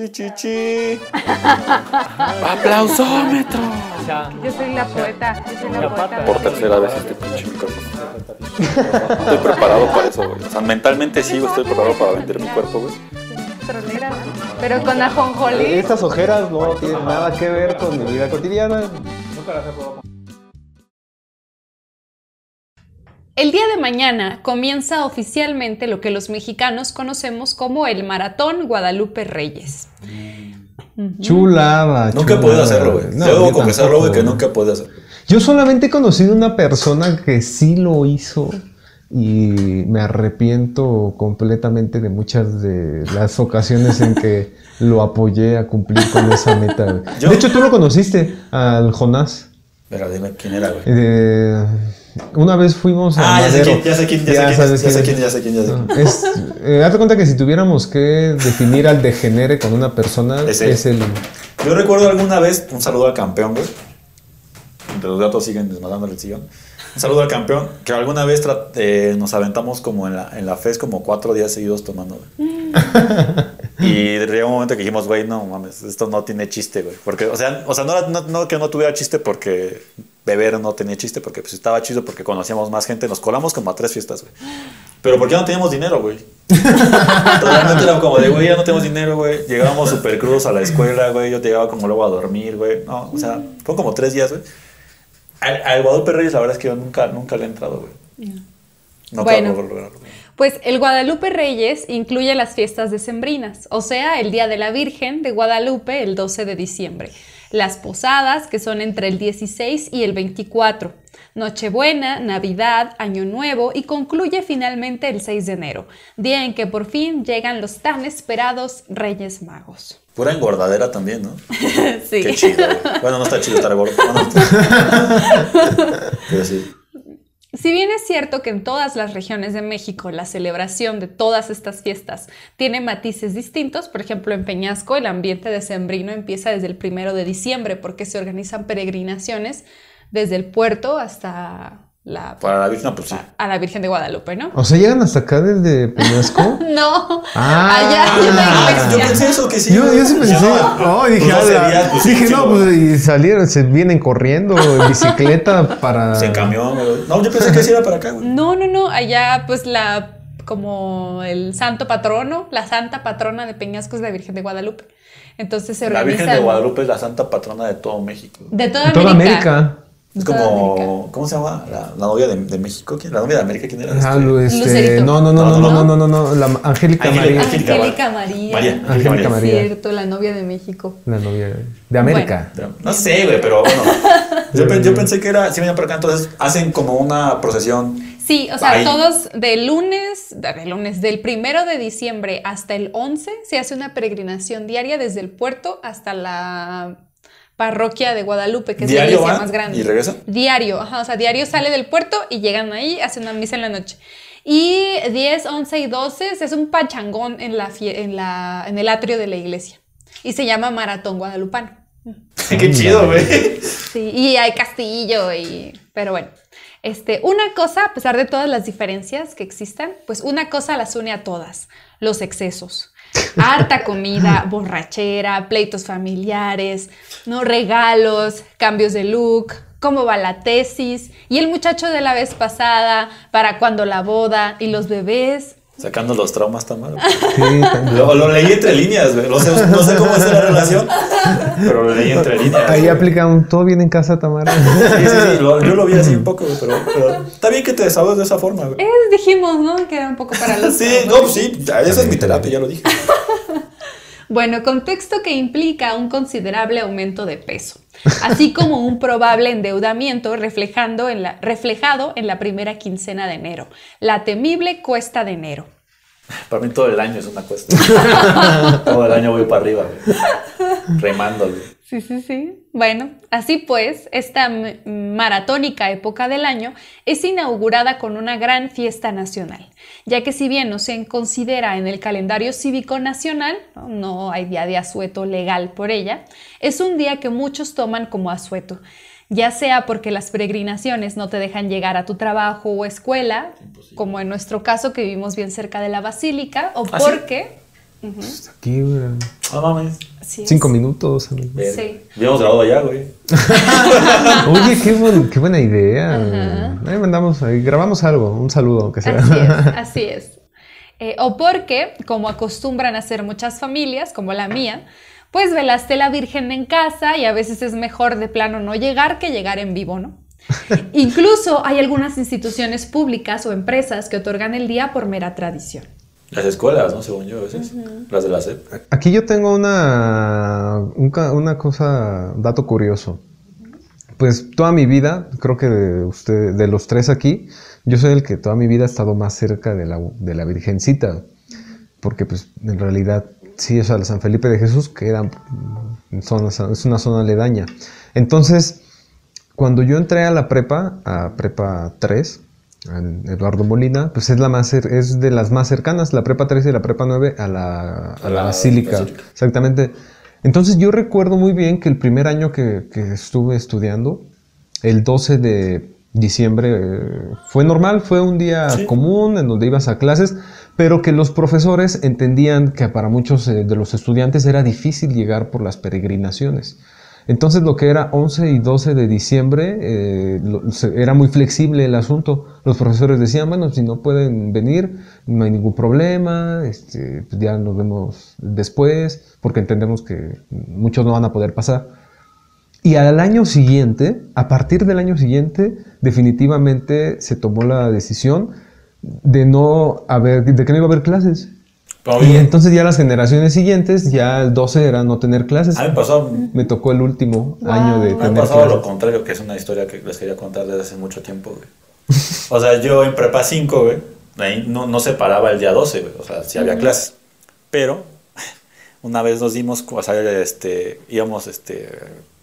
Chichichi. Aplausómetro. Yo soy la poeta. Yo soy la poeta. Por tercera vez este pinche micrófono. Estoy preparado para eso, güey. O sea, mentalmente sí, estoy preparado para vender mi cuerpo, güey. Pero con ajonjolí. Estas ojeras no tienen nada que ver con mi vida cotidiana. El día de mañana comienza oficialmente lo que los mexicanos conocemos como el Maratón Guadalupe Reyes. Chulada. Nunca he podido hacerlo, güey. No, Debo confesarlo, güey, que nunca he podido hacerlo. Yo solamente he conocido una persona que sí lo hizo y me arrepiento completamente de muchas de las ocasiones en que lo apoyé a cumplir con esa meta. Yo- De hecho, tú lo conociste, al Jonás. Pero dime quién era, güey. Eh, una vez fuimos a Ah, ya sé Madero. quién, ya sé quién, ya, sé quién, ya sé quién, ya sé quién, hazte cuenta que si tuviéramos que definir al degenere con una persona, Es es, el. Yo recuerdo alguna vez, un saludo al campeón, güey. Entre los gatos siguen desmadándole el sillón. Un saludo al campeón, que alguna vez eh, nos aventamos como en la, en la FES como cuatro días seguidos tomando, güey. y llegó un momento que dijimos, güey, no mames, esto no tiene chiste, güey. Porque, o sea, o sea no, era- no- no que no tuviera chiste porque beber no tenía chiste, porque pues estaba chido porque conocíamos más gente. Nos colamos como a tres fiestas, güey. Pero porque ya no teníamos dinero, güey. Realmente era como de, güey, ya no tenemos dinero, güey. Llegábamos súper crudos a la escuela, güey. Yo llegaba como luego a dormir, güey. No, o sea, fue como tres días, güey. Al, al Guadalupe Reyes, la verdad es que yo nunca, nunca le he entrado, güey. No Bueno. lograrlo. Pues el Guadalupe Reyes incluye las fiestas decembrinas, o sea, el Día de la Virgen de Guadalupe el 12 de diciembre, las posadas que son entre el 16 y el 24, Nochebuena, Navidad, Año Nuevo y concluye finalmente el 6 de enero, día en que por fin llegan los tan esperados Reyes Magos. Pura engordadera también, ¿no? Sí. Qué chido. Bueno, no está chido estar gordo. Bueno, pero sí. Si bien es cierto que en todas las regiones de México la celebración de todas estas fiestas tiene matices distintos, por ejemplo en Peñasco el ambiente decembrino empieza desde el primero de diciembre porque se organizan peregrinaciones desde el puerto hasta la, Para la Virgen, pues sí. a la Virgen de Guadalupe, ¿no? O sea, llegan hasta acá desde Peñasco. No, Ah. allá Ah, yo pensé eso, que sí. Yo, yo sí pensé, oh, dije, Pues no sería, pues, dije, no, pues y salieron, se vienen corriendo en bicicleta para. Se camión. No, yo pensé que sí era para acá, güey. No, no, no, allá pues la como el santo patrono, la santa patrona de Peñasco es la Virgen de Guadalupe. Entonces se La organizan Virgen de Guadalupe es la santa patrona de todo México. de toda, Toda América. Es como, ¿cómo se llama? La, la novia de, de México. ¿Quién? La novia de América, ¿quién era? Ah, Este, este, Lucerito. no, no, no, No, no, no, no, no, no, no, la Angélica María, Angélica Angélica María. María. Angélica María. Cierto, la novia de México. la novia de América. No sé, güey, pero bueno. Yo, pe- yo pensé que era, sí venían por acá, entonces hacen como una procesión. Sí, o sea, Ahí. todos de lunes, de de lunes, del primero de diciembre hasta el 11 se hace una peregrinación diaria desde el puerto hasta la parroquia de Guadalupe, que es la ¿Diario iglesia van más grande. y regresan? Diario, ajá, o sea, diario sale del puerto y llegan ahí, hacen una misa en la noche. Y 10, 11 y 12 se hace un pachangón en, la fie- en, la, en el atrio de la iglesia. Y se llama Maratón Guadalupano. Qué chido, güey. Sí, y hay castillo y... Pero bueno, este, una cosa, a pesar de todas las diferencias que existan, pues una cosa las une a todas, los excesos. Harta comida, borrachera, pleitos familiares, no regalos, cambios de look, cómo va la tesis y el muchacho de la vez pasada, para cuando la boda y los bebés. Sacando los traumas tan mal. Sí, también. Lo, lo leí entre líneas, güey. No sé, no sé cómo es la relación, pero lo leí entre líneas. Ahí aplica un todo bien en casa, Tamara. Sí, sí, sí. lo- yo lo vi así un poco, güey, pero, pero está bien que te desahogues de esa forma, güey. Eh, dijimos, ¿no? Que era un poco para los... Sí, no, pues sí, esa es mi terapia, ya lo dije. Bueno, contexto que implica un considerable aumento de peso, así como un probable endeudamiento reflejando en la, reflejado en la primera quincena de enero, la temible cuesta de enero. Para mí todo el año es una cuesta. todo el año voy para arriba, güey. Sí, sí, sí. Bueno, así pues, esta maratónica época del año es inaugurada con una gran fiesta nacional, ya que si bien no se considera en el calendario cívico nacional, no, No hay día de asueto legal por ella, es un día que muchos toman como asueto, ya sea porque las peregrinaciones no te dejan llegar a tu trabajo o escuela, como en nuestro caso que vivimos bien cerca de la basílica, o ¿Ah, sí? Pues aquí, güey, No mames. Cinco minutos. Sí. Habíamos grabado allá, güey. Oye, qué, buen- qué buena idea. Ahí mandamos, ahí grabamos algo, un saludo, aunque sea. Así es, así es. Eh, o porque, como acostumbran a hacer muchas familias, como la mía, pues velaste la Virgen en casa y a veces es mejor de plano no llegar que llegar en vivo, ¿no? Incluso hay algunas instituciones públicas o empresas que otorgan el día por mera tradición. Las escuelas, ¿no? Según yo, a veces. Las de la SEP. Aquí yo tengo una, una cosa, un dato curioso. Pues toda mi vida, creo que de, usted, de los tres aquí, yo soy el que toda mi vida ha estado más cerca de la, de la Virgencita. Porque pues en realidad sí es a San Felipe de Jesús, que era, mm, zona- es una zona aledaña. Entonces, cuando yo entré a la prepa, a prepa 3, en Eduardo Molina, pues es, la más es de las más cercanas, la prepa 3 y la prepa 9 a la, a la la basílica. basílica. Exactamente. Entonces yo recuerdo muy bien que el primer año que, que estuve estudiando, el 12 de diciembre, eh, fue normal, fue un día Sí. común en donde ibas a clases, pero que los profesores entendían que para muchos eh, de los estudiantes era difícil llegar por las peregrinaciones. Entonces lo que era 11 y 12 de diciembre eh, era muy flexible el asunto. Los profesores decían, bueno, si no pueden venir, no hay ningún problema, este, pues ya nos vemos después, porque entendemos que muchos no van a poder pasar. Y al año siguiente, a partir del año siguiente, definitivamente se tomó la decisión de no haber, de que no iba a haber clases. Y entonces ya las generaciones siguientes, ya el 12 era no tener clases. a mí me pasó, Me tocó el último Wow. año de me ha tener pasado lo clases. contrario, que es una historia que les quería contar desde hace mucho tiempo, güey. O sea, yo en prepa 5, güey, ahí no, no se paraba el día 12, güey. O sea, sí había clases. Pero una vez nos dimos, o sea, este, íbamos, este,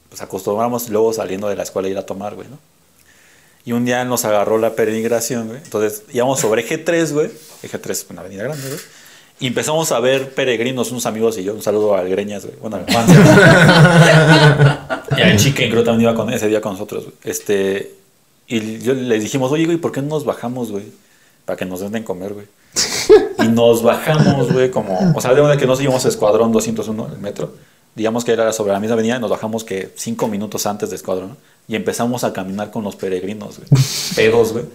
pues acostumbramos luego saliendo de la escuela a ir a tomar, güey, ¿no? Y un día nos agarró la peregrinación, güey. Entonces íbamos sobre eje 3, güey. Eje 3 es una avenida grande, güey. Y empezamos a ver peregrinos, unos amigos y yo. Un saludo al Greñas, güey. Bueno, al Juan. y al Chicken, creo que también iba con, ese día con nosotros, güey. Este, y yo les dijimos, oye, güey, ¿por qué no nos bajamos, güey? Para que nos den de comer, güey. Y nos bajamos, güey, como... O sea, de que nos íbamos a Escuadrón 201, el metro. Digamos que era sobre la misma avenida y nos bajamos que cinco minutos antes de Escuadrón. ¿no? Y empezamos a caminar con los peregrinos, güey. Pedos, güey.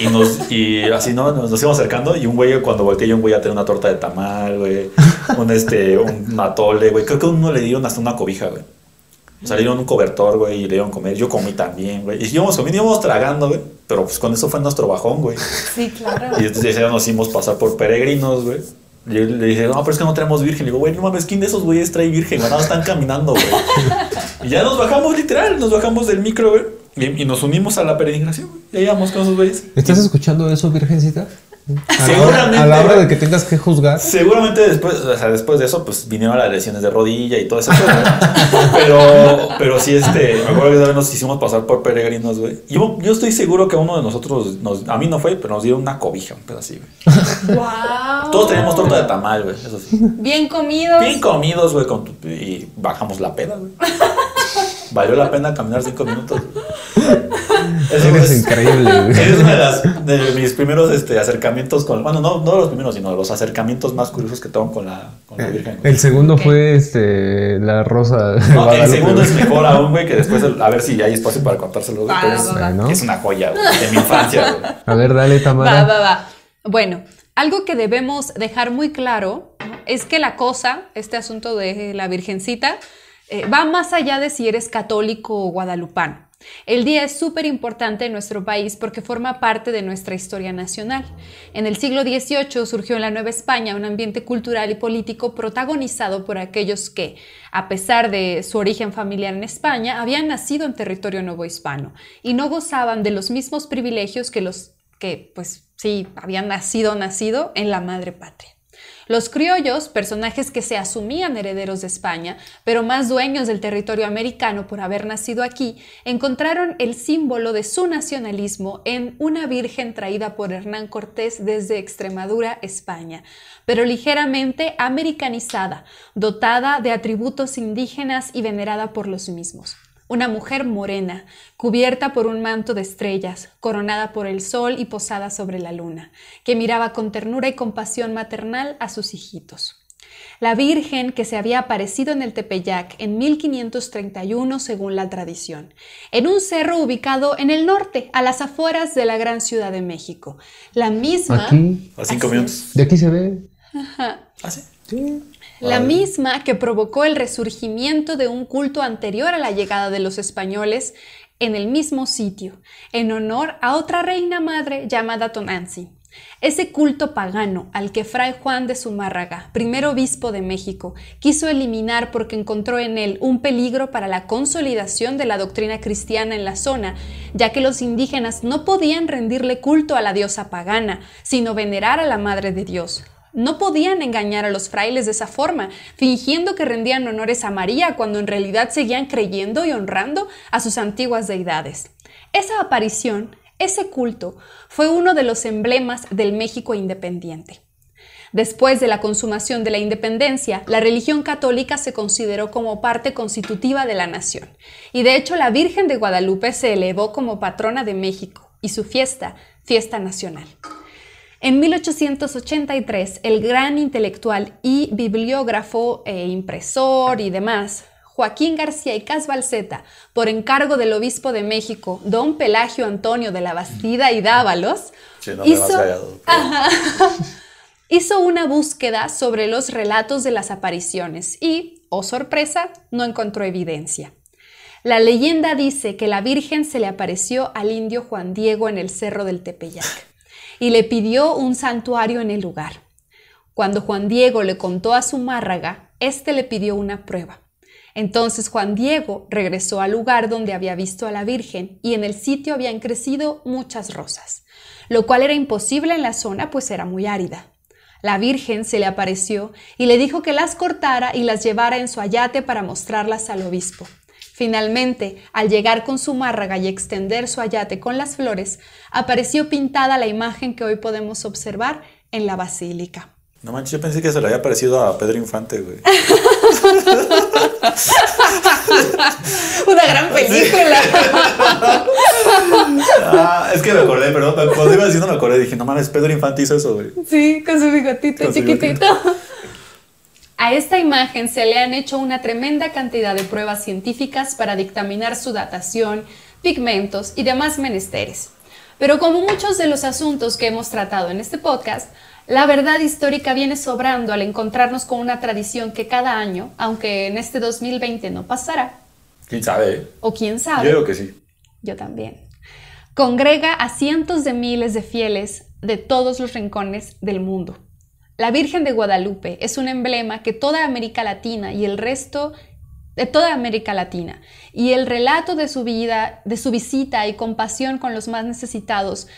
Y, nos, y así, ¿no? Nos, nos íbamos acercando y un güey, cuando volteé yo, un güey a tener una torta de tamal, güey. Un, este, un atole, güey. Creo que a uno le dieron hasta una cobija, güey. O sea, le dieron un cobertor, güey, y le dieron comer. Yo comí también, güey. Y íbamos comiendo, íbamos tragando, güey. Pero pues con eso fue nuestro bajón, güey. Sí, claro. Y entonces ya nos hicimos pasar por peregrinos, güey. Yo le dije, no, pero es que no tenemos virgen. Le digo, güey, no mames, ¿quién de esos güeyes trae virgen? más están caminando, güey. y ya nos bajamos, literal, nos bajamos del micro, güey. Y, y nos unimos a la peregrinación, güey. Y ahí íbamos con esos güeyes. ¿Estás escuchando eso, Virgencita? A la, Seguramente, hora, a la hora de que tengas que juzgar. Seguramente después, o sea, después de eso, pues vinieron las lesiones de rodilla y todo eso. pero, pero sí, este, me acuerdo que nos hicimos pasar por peregrinos, güey. Yo, yo estoy seguro que uno de nosotros, nos, a mí no fue, pero nos dieron una cobija, un pedacito, güey. Wow. Todos teníamos torta de tamal, güey, eso sí. Bien comidos. Bien comidos, güey, con tu- y bajamos la peda, güey. Valió la pena caminar cinco minutos. Eso Eres es, increíble, es una de, las, de mis primeros este, acercamientos con. Bueno, no, no los primeros, sino los acercamientos más curiosos que tengo con la, con la Virgen. güey. El segundo fue este, la rosa No, el Guadalupe, segundo es mejor aún, güey, que después, el- a ver si hay espacio para contárselo. Va, pero va, es, va. Una joya, güey, de mi infancia, güey. A ver, dale, Va, Tamara. va, va. Bueno, algo que debemos dejar muy claro es que la cosa, este asunto de la Virgencita, eh, va más allá de si eres católico o guadalupano. El día es súper importante en nuestro país porque forma parte de nuestra historia nacional. En el siglo XVIII surgió en la Nueva España un ambiente cultural y político protagonizado por aquellos que, a pesar de su origen familiar en España, habían nacido en territorio novohispano y no gozaban de los mismos privilegios que los que, pues sí, habían nacido, nacido en la madre patria. Los criollos, personajes que se asumían herederos de España, pero más dueños del territorio americano por haber nacido aquí, encontraron el símbolo de su nacionalismo en una virgen traída por Hernán Cortés desde Extremadura, España, pero ligeramente americanizada, dotada de atributos indígenas y venerada por los mismos. Una mujer morena, cubierta por un manto de estrellas, coronada por el sol y posada sobre la luna, que miraba con ternura y compasión maternal a sus hijitos. la Virgen que se había aparecido en el Tepeyac en 1531 según la tradición, en un cerro ubicado en el norte, a las afueras de la gran ciudad de México. La misma... Aquí, A cinco Así minutos. de aquí se ve. Ajá. ¿Ah, sí? Sí. La misma que provocó el resurgimiento de un culto anterior a la llegada de los españoles en el mismo sitio, en honor a otra reina madre llamada Tonantzin. Ese culto pagano al que Fray Juan de Zumárraga, primer obispo de México, quiso eliminar porque encontró en él un peligro para la consolidación de la doctrina cristiana en la zona, ya que los indígenas no podían rendirle culto a la diosa pagana, sino venerar a la Madre de Dios. No podían engañar a los frailes de esa forma, fingiendo que rendían honores a María cuando en realidad seguían creyendo y honrando a sus antiguas deidades. Esa aparición, ese culto, fue uno de los emblemas del México independiente. Después de la consumación de la independencia, la religión católica se consideró como parte constitutiva de la nación, y de hecho la Virgen de Guadalupe se elevó como patrona de México y su fiesta, fiesta nacional. En 1883, el gran intelectual y bibliógrafo e impresor y demás, Joaquín García y Casbalceta, por encargo del obispo de México, don Pelagio Antonio de la Bastida y Dávalos, Sí, no hizo una búsqueda sobre los relatos de las apariciones y, oh sorpresa, no encontró evidencia. La leyenda dice que la Virgen se le apareció al indio Juan Diego en el cerro del Tepeyac y le pidió un santuario en el lugar. Cuando Juan Diego le contó a su márraga, éste le pidió una prueba. Entonces Juan Diego regresó al lugar donde había visto a la Virgen y en el sitio habían crecido muchas rosas, lo cual era imposible en la zona pues era muy árida. La Virgen se le apareció y le dijo que las cortara y las llevara en su ayate para mostrarlas al obispo. Finalmente, al llegar con su márraga y extender su ayate con las flores, apareció pintada la imagen que hoy podemos observar en la basílica. No manches, yo pensé que se le había parecido a Pedro Infante, güey. Una gran película. Ah, es que me acordé, perdón. Cuando iba diciendo me acordé, dije, no mames, Pedro Infante hizo eso, güey. Sí, con su bigotito Con su chiquitito. A esta imagen se le han hecho una tremenda cantidad de pruebas científicas para dictaminar su datación, pigmentos y demás menesteres. Pero como muchos de los asuntos que hemos tratado en este podcast, la verdad histórica viene sobrando al encontrarnos con una tradición que cada año, aunque en este 2020 no pasará, ¿Quién sabe? o quién Yo sabe, digo que sí. yo también. Congrega a cientos de miles de fieles de todos los rincones del mundo. La Virgen de Guadalupe es un emblema que toda América Latina y el resto de toda América Latina y el relato de su vida, de su visita y compasión con los más necesitados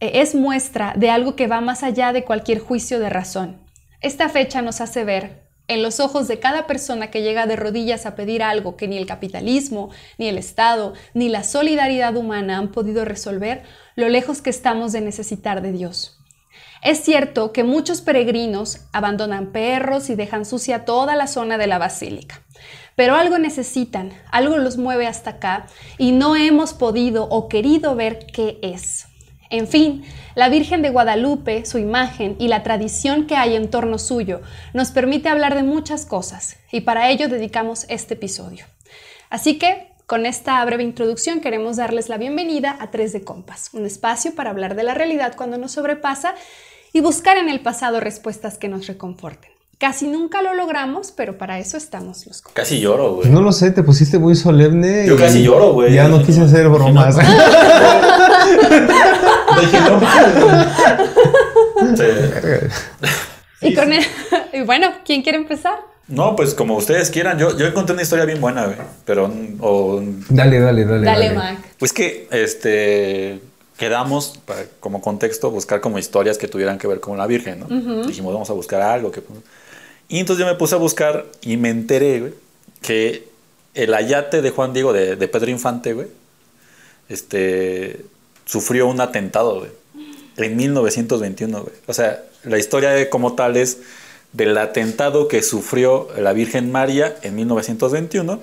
eh, es muestra de algo que va más allá de cualquier juicio de razón. Esta fecha nos hace ver en los ojos de cada persona que llega de rodillas a pedir algo que ni el capitalismo, ni el Estado, ni la solidaridad humana han podido resolver, lo lejos que estamos de necesitar de Dios. Es cierto que muchos peregrinos abandonan perros y dejan sucia toda la zona de la basílica, pero algo necesitan, algo los mueve hasta acá y no hemos podido o querido ver qué es. En fin, la Virgen de Guadalupe, su imagen y la tradición que hay en torno suyo nos permite hablar de muchas cosas y para ello dedicamos este episodio. Así que, con esta breve introducción queremos darles la bienvenida a Tres de Compas, un espacio para hablar de la realidad cuando nos sobrepasa y buscar en el pasado respuestas que nos reconforten. Casi nunca lo logramos, pero para eso estamos los compas. Casi lloro, güey. No lo sé, te pusiste muy solemne. Yo y casi lloro, güey. Ya no quise hacer bromas. Dije, no mames. Sí. Y, con el- y bueno, ¿quién quiere empezar? No, pues como ustedes quieran. Yo, yo encontré una historia bien buena, güey. Pero, o, dale, dale, dale. Dale, Mac. pues que, este, quedamos, para, como contexto, buscar como historias que tuvieran que ver con la Virgen, ¿no? Dijimos, vamos a buscar algo que... Y entonces yo me puse a buscar y me enteré, güey, que el ayate de Juan Diego, de, de Pedro Infante, güey, este, sufrió un atentado, güey, en 1921, güey. O sea, la historia de- como tal es del atentado que sufrió la Virgen María en 1921.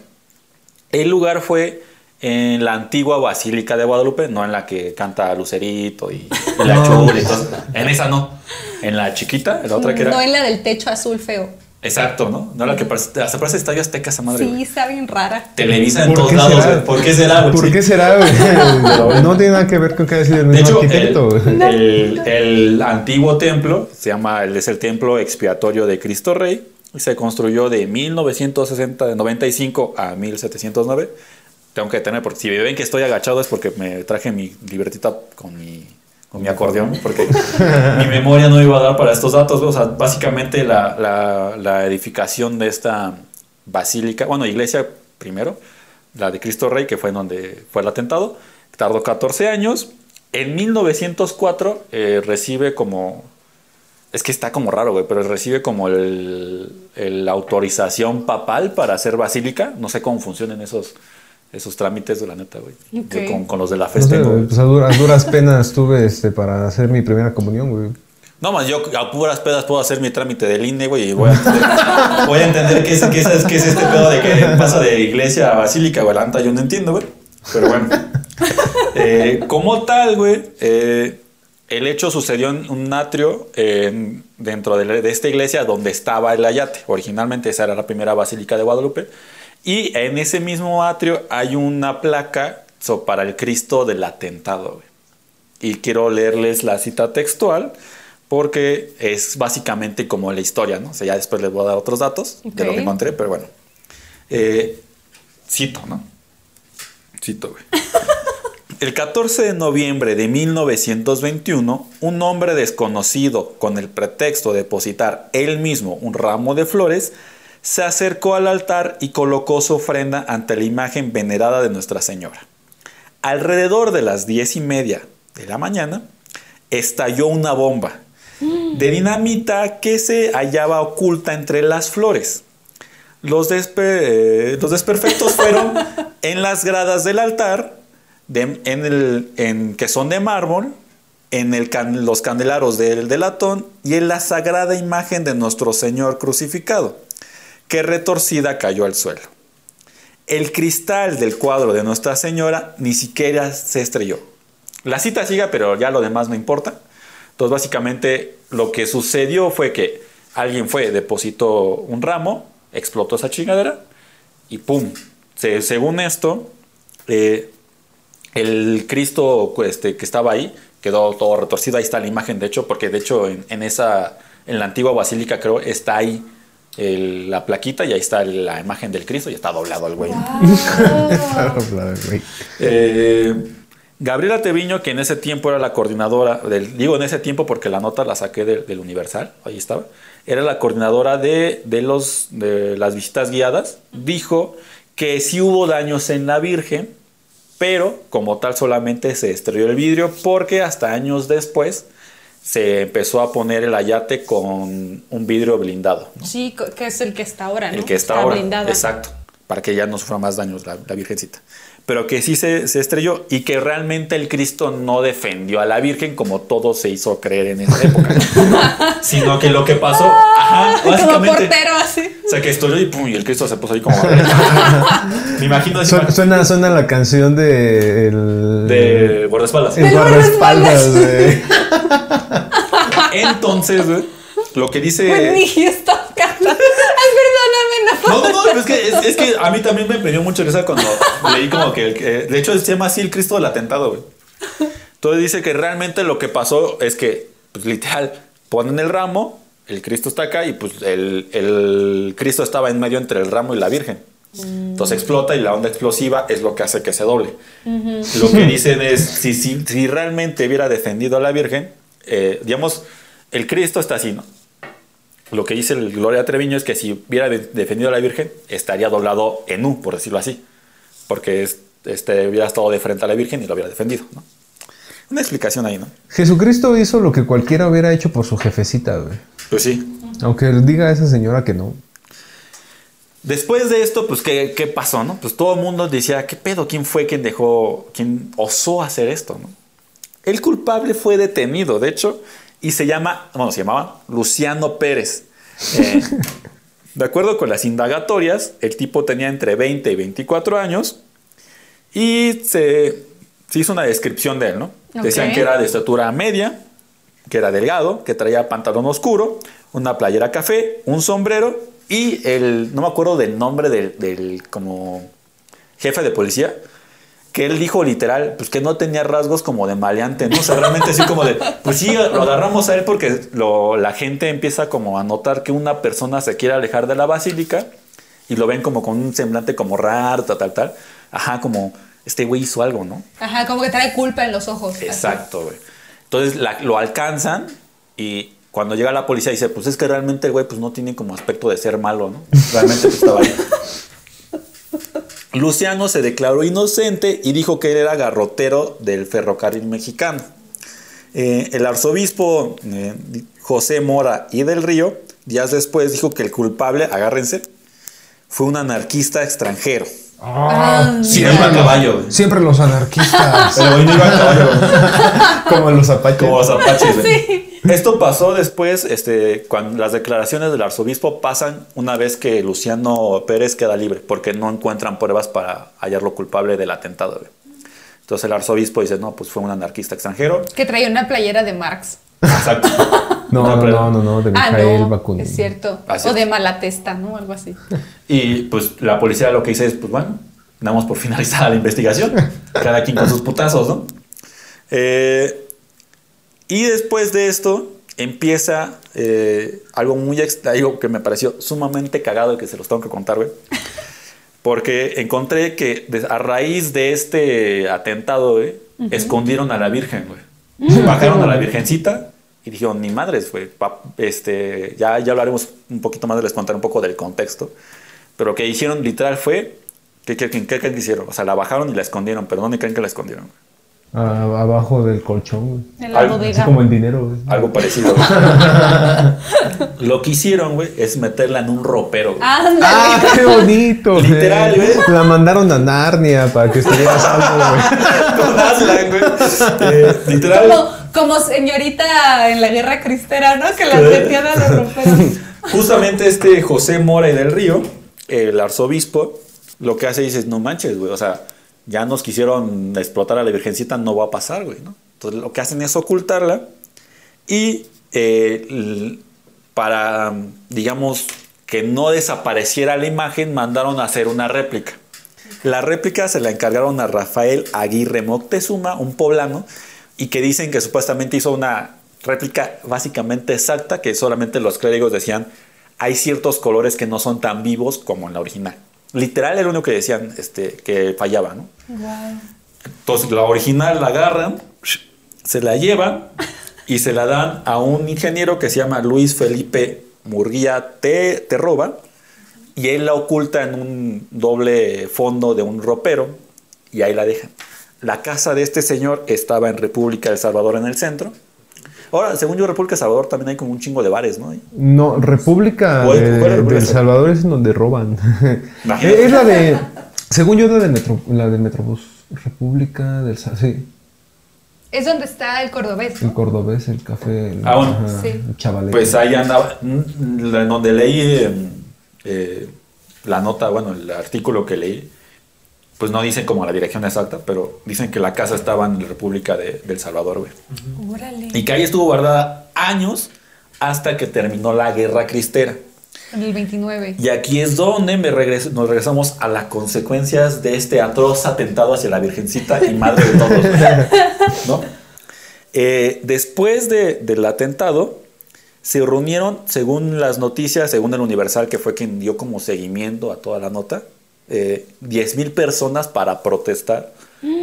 El lugar fue en la antigua Basílica de Guadalupe, no en la que canta Lucerito y, y la No. chula y todo. En esa no. En la chiquita, en la otra que era. No en la del techo azul feo. Exacto, ¿no? No la que parece, hasta parece Estadio Azteca esa madre. Sí, está bien rara. Televisa en ¿Por todos qué lados, güey. ¿Por qué será, güey? ¿Por qué será, güey? No tiene nada que ver con que haya sido el De mismo hecho, el, arquitecto. el antiguo templo se llama, es el templo expiatorio de Cristo Rey y se construyó de 1995 a 1709. Tengo que tener, porque si ven que estoy agachado es porque me traje mi libretita con mi, con mi acordeón, porque mi memoria no iba a dar para estos datos. O sea, básicamente la, la- la edificación de esta basílica, bueno, iglesia primero, la de Cristo Rey, que fue en donde fue el atentado, tardó 14 años. En 1904 eh, recibe como... Es que está como raro, güey, pero recibe como el, el- la autorización papal para hacer basílica. No sé cómo funcionan esos, esos trámites de la neta, güey. Con, con los de la No fe sé, tengo, güey, güey. pues a, dur- a duras penas tuve este, para hacer mi primera comunión, güey. No, más yo a puras pedas puedo hacer mi trámite del INE, güey, y voy a entender, voy a entender qué es, qué, es, qué es este pedo de que pasa de iglesia a basílica, güey. La neta yo no entiendo, güey. Pero bueno. Eh, como tal, güey, eh, el hecho sucedió en un atrio eh, dentro de, de esta iglesia donde estaba el ayate. Originalmente esa era la primera basílica de Guadalupe. Y en ese mismo atrio hay una placa so, para el Cristo del atentado. Y quiero leerles la cita textual porque es básicamente como la historia, ¿no? O sea, ya después les voy a dar otros datos de lo que encontré, pero bueno. Eh, cito, ¿no? Cito, güey. El 14 de noviembre de 1921, un hombre desconocido, con el pretexto de depositar él mismo un ramo de flores, se acercó al altar y colocó su ofrenda ante la imagen venerada de Nuestra Señora. Alrededor de las diez y media de la mañana, estalló una bomba de dinamita que se hallaba oculta entre las flores. Los, despe- eh, los desperfectos fueron en las gradas del altar, de- en el, en, que son de mármol, en el can- los candelaros del, de latón y en la sagrada imagen de nuestro Señor crucificado, que retorcida cayó al suelo. El cristal del cuadro de Nuestra Señora ni siquiera se estrelló. La cita sigue, pero ya lo demás no importa. Entonces, básicamente, lo que sucedió fue que alguien fue, depositó un ramo, explotó esa chingadera y ¡pum! Se- según esto, eh, el Cristo este, que estaba ahí quedó todo retorcido. Ahí está la imagen, de hecho, porque de hecho en, en esa, en la antigua basílica creo, está ahí el- la plaquita y ahí está la imagen del Cristo y está doblado el güey. Güey. Eh, Gabriela Teviño, que en ese tiempo era la coordinadora, del, digo en ese tiempo porque la nota la saqué del, del Universal, ahí estaba, era la coordinadora de, de los, de las visitas guiadas, dijo que sí hubo daños en la Virgen, pero como tal solamente se estrelló el vidrio porque hasta años después se empezó a poner el ayate con un vidrio blindado. ¿no? Sí, que es el que está ahora, ¿no? El que está, ahora. blindado. Exacto. Para que ya no sufra más daños la, la Virgencita. Pero que sí se, se estrelló y que realmente el Cristo no defendió a la Virgen como todo se hizo creer en esa época. sino que lo que pasó, ajá, Como básicamente. portero así. O sea, que estrelló y pum, y el Cristo se puso ahí como. Me imagino Su- Suena, suena la canción de. El, de guardaespaldas. El guardaespaldas, güey. Entonces, güey, lo que dice. Whitney Houston canta. Ay, perdóname, no. No, no, no, es que, es, es que a mí también me dio mucha risa cuando leí como que, el- que- de hecho se llama así el Cristo del atentado, güey. Entonces dice que realmente lo que pasó es que, pues literal, ponen el ramo, el Cristo está acá y pues el, el Cristo estaba en medio entre el ramo y la Virgen. Entonces explota y la onda explosiva es lo que hace que se doble. Lo que dicen es, si, si, si realmente hubiera defendido a la Virgen, eh, digamos, el Cristo está así, ¿no? Lo que dice el Gloria Treviño es que si hubiera de- defendido a la Virgen, estaría doblado en U, por decirlo así. Porque es- este, hubiera estado de frente a la Virgen y lo hubiera defendido, ¿no? Una explicación ahí, ¿no? Jesucristo hizo lo que cualquiera hubiera hecho por su jefecita, güey. Pues sí. Aunque diga a esa señora que no. Después de esto, pues, ¿qué, qué pasó, no? Pues todo el mundo decía, ¿qué pedo? ¿Quién fue quien dejó, quien osó hacer esto, no? El culpable fue detenido, de hecho, y se llama, bueno, se llamaba Luciano Pérez. Eh, de acuerdo con las indagatorias, el tipo tenía entre 20 y 24 años y se, se hizo una descripción de él, ¿no? Decían que era de estatura media, que era delgado, que traía pantalón oscuro, una playera café, un sombrero Y el, no me acuerdo del nombre del, del como jefe de policía, que él dijo literal, pues que no tenía rasgos como de maleante, ¿no? O sea, realmente así como de, pues sí, lo agarramos a él porque lo- la gente empieza como a notar que una persona se quiere alejar de la basílica y lo ven como con un semblante como raro, tal, tal, tal. Ajá, como este güey hizo algo, ¿no? Ajá, como que trae culpa en los ojos. Exacto, güey. Entonces la- lo alcanzan y cuando llega la policía dice, pues es que realmente el güey pues no tiene como aspecto de ser malo, ¿no? Realmente pues, estaba ahí. Luciano se declaró inocente y dijo que él era garrotero del ferrocarril mexicano. Eh, el arzobispo eh, José Mora y del Río, días después, dijo que el culpable, agárrense, fue un anarquista extranjero. Ah, Siempre a caballo, güey. Siempre los anarquistas. Pero hoy no iba a caballo. güey. como los apaches. Como los apaches. Esto pasó después, este, cuando las declaraciones del arzobispo pasan una vez que Luciano Pérez queda libre, porque no encuentran pruebas para hallarlo culpable del atentado. güey. Entonces el arzobispo dice, no, pues fue un anarquista extranjero. Que traía una playera de Marx. Exacto. No, no, no, no, no, de Ah, Mijael no, Bakunin. es cierto. Así o es. de Malatesta, ¿no? Algo así. Y pues la policía lo que dice es, pues bueno, damos por finalizada la investigación. Cada quien con sus putazos, ¿no? Eh, y después de esto empieza eh, algo muy extra, algo que me pareció sumamente cagado y que se los tengo que contar, güey. Porque encontré que a raíz de este atentado, güey, escondieron a la Virgen, güey. Bajaron a la Virgencita y dijeron, ni madres, güey. Este, ya, ya hablaremos un poquito más, les contaré un poco del contexto. Pero lo que hicieron literal fue, ¿qué, qué, qué- qué creen que hicieron? O sea, la bajaron y la escondieron, pero ¿dónde creen que la escondieron? Ah, abajo del colchón, güey. En la Algo Así bodega. como el dinero, güey. Algo parecido. lo que hicieron, güey, es meterla en un ropero. güey. ¡Ah, qué bonito! güey! Literal, güey. La mandaron a Narnia para que estuviera salvo, güey. Con Aslan, güey. Eh, literal. Como, como señorita en la guerra cristera, ¿no? Que Sí. metían a los roperos. Justamente este José Mora y del Río, el arzobispo, lo que hace dice, no manches, güey, o sea, ya nos quisieron explotar a la Virgencita, no va a pasar, güey, ¿no? Entonces lo que hacen es ocultarla y eh, para, digamos, que no desapareciera la imagen, mandaron a hacer una réplica. La réplica se la encargaron a Rafael Aguirre Moctezuma, un poblano, y que dicen que supuestamente hizo una réplica básicamente exacta, que solamente los clérigos decían, hay ciertos colores que no son tan vivos como en la original. Literal era lo único que decían este, que fallaba, ¿no? Guau. Entonces la original la agarran, se la llevan y se la dan a un ingeniero que se llama Luis Felipe Murguía Te- Terroba y él la oculta en un doble fondo de un ropero y ahí la dejan. La casa de este señor estaba en República del Salvador en el centro. Ahora, según yo, República del Salvador también hay como un chingo de bares, ¿no? No, República ¿Cuál- de, del Salvador es en donde roban. Imagínate. es la de. Según yo, la del, metro, la del Metrobús. República del Salvador. Sí, Es donde está el cordobés. el cordobés, el café. El, Ah, bueno. Sí. el chavalete. Pues ahí andaba, mm, donde leí eh, eh, la nota, bueno, el artículo que leí, pues no dicen como la dirección exacta, pero dicen que la casa estaba en la República de, del Salvador, güey. Órale. Y que ahí estuvo guardada años hasta que terminó la guerra cristera. En el 29. Y aquí es donde me regreso- nos regresamos a las consecuencias de este atroz atentado hacia la Virgencita y madre de todos. ¿no? Eh, después de- del atentado, se reunieron, según las noticias, según el Universal, que fue quien dio como seguimiento a toda la nota, eh, 10.000 personas para protestar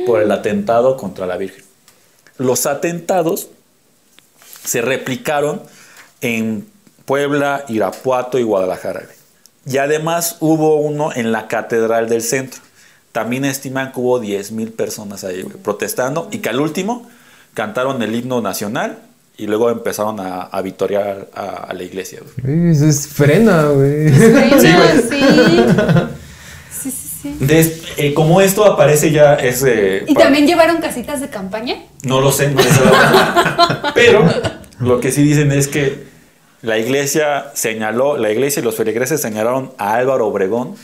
por el atentado contra la Virgen. Los atentados se replicaron en Puebla, Irapuato y Guadalajara. Y además hubo uno en la Catedral del Centro. También estiman que hubo 10.000 personas ahí güey, protestando y que al último cantaron el himno nacional y luego empezaron a, a vitorear a, a la iglesia. güey. Es, es frena, güey. Bueno, Sí, güey. sí. Sí. Des- eh, como esto aparece ya es... eh, ¿Y también llevaron casitas de campaña? No lo sé, no verdad. Pero lo que sí dicen es que la iglesia señaló, la iglesia y los feligreses señalaron a Álvaro Obregón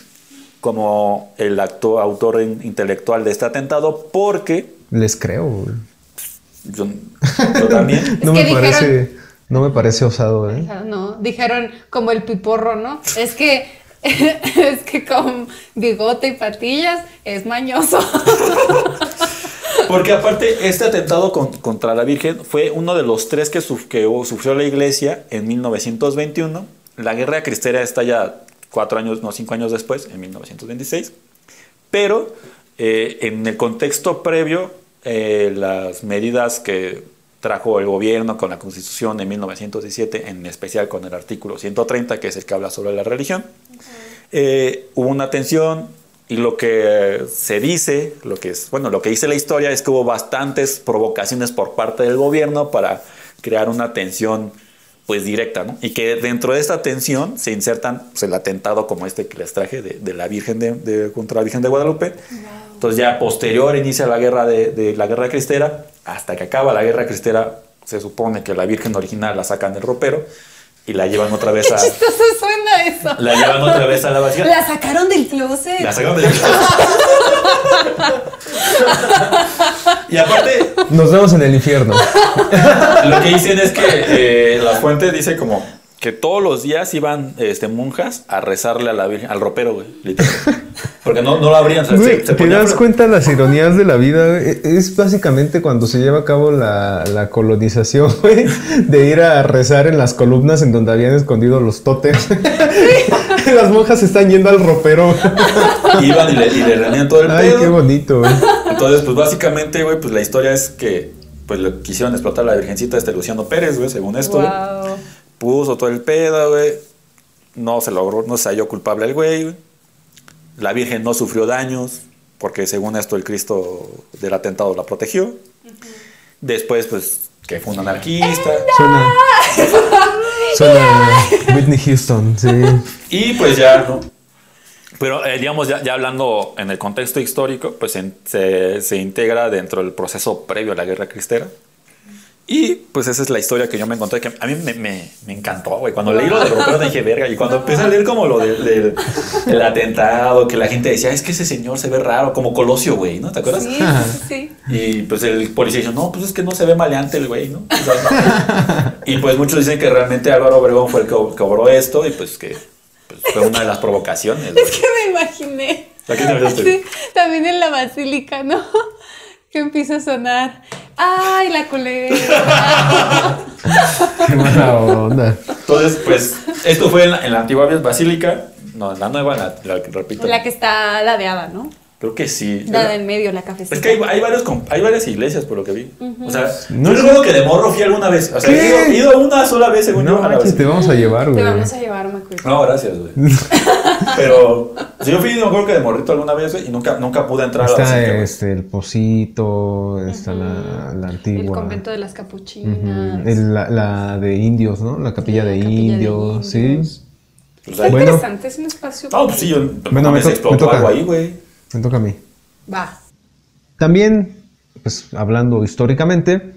como el acto- autor in- intelectual de este atentado porque Les creo, güey. yo, yo también No me parece. No me parece osado, ¿eh? No, dijeron como el piporro, ¿no? Es que es que con bigote y patillas es mañoso. Porque aparte, este atentado con- contra la Virgen fue uno de los tres que, sufrió la iglesia en 1921. La guerra cristera está ya cuatro años, no, cinco años después, en 1926. Pero eh, en el contexto previo, eh, las medidas que trajo el gobierno con la constitución de 1917, en especial con el artículo 130, que es el que habla sobre la religión, eh, hubo una tensión y lo que se dice, lo que es, bueno, lo que dice la historia es que hubo bastantes provocaciones por parte del gobierno para crear una tensión pues directa, ¿no? Y que dentro de esta tensión se insertan pues, el atentado como este que les traje de, de la Virgen de, de- contra la Virgen de Guadalupe. Entonces ya posterior inicia la guerra de, de la guerra cristera, hasta que acaba la guerra cristera, se supone que la Virgen original la sacan del ropero y la llevan otra vez a Chistoso suena eso. la llevan otra vez a la basílica. La sacaron del closet. La sacaron del Y aparte, Nos vemos en el infierno. lo que dicen es que eh, la fuente dice como que todos los días iban este, monjas a rezarle a la Virgen, al ropero, güey, literal. Porque no, no lo abrían. o sea, Güey, se- se ¿Te das cuenta las ironías de la vida? güey? E- Es básicamente cuando se lleva a cabo la, la colonización, güey, de ir a rezar en las columnas en donde habían escondido los tótems. las monjas están yendo al ropero. Iban y le, y le reunían todo el Ay, pedo. qué bonito, güey. Entonces, pues básicamente, güey, pues la historia es que pues le quisieron explotar a la virgencita este Luciano Pérez, güey, según esto. güey. Puso todo el pedo, güey. No se logró, no se halló culpable el güey, güey. La Virgen no sufrió daños, porque según esto el Cristo del atentado la protegió. Después, pues, que fue un anarquista. Suena. Suena Whitney Houston, sí. Y pues ya, ¿no? Pero, eh, digamos, ya, ya hablando en el contexto histórico, pues en- se, se integra dentro del proceso previo a la guerra cristera. Y pues esa es la historia que yo me encontré, que a mí me, me- me encantó, güey. Cuando leí lo del ropero dije, verga, y cuando empecé a leer como lo del, del- del atentado, que la gente decía, es que ese señor se ve raro, como Colosio, güey, ¿no? ¿Te acuerdas? Sí, sí, sí. Y pues el policía dijo, no, pues es que no se ve maleante el güey, ¿no? O sea, y pues muchos dicen que realmente Álvaro Obregón fue el que cobró esto y pues que pues, fue una de las provocaciones. Es que me imaginé. ¿A qué te? Sí, también en la basílica, ¿no? Que empieza a sonar. ¡Ay, la culebra! Qué mala onda. Entonces, pues esto fue en la, en la antigua basílica, no, en la nueva, la, la que repito. la que está ladeada, ¿no? Creo que sí. La de en medio, la cafecita. Es que hay, hay varios, com- hay varias iglesias por lo que vi. O sea, No yo recuerdo que de morro fui alguna vez. O sea, he ido, he ido una sola vez según No yo te vamos a llevar, Te güey. vamos a llevar, McQueen. No, gracias, güey. Pero si yo fui, no creo que de morrito alguna vez, güey, y nunca, nunca pude entrar a la Está este, el Pocito, está la, la antigua. El convento de las capuchinas. el- la, la de indios, ¿no? La capilla, La de, capilla de indios, sí. Pues Está Bueno. interesante, es un espacio. No, pues sí, yo Bueno, me me me explotó toca. algo ahí, güey. Me toca a mí. Va. También, pues hablando históricamente,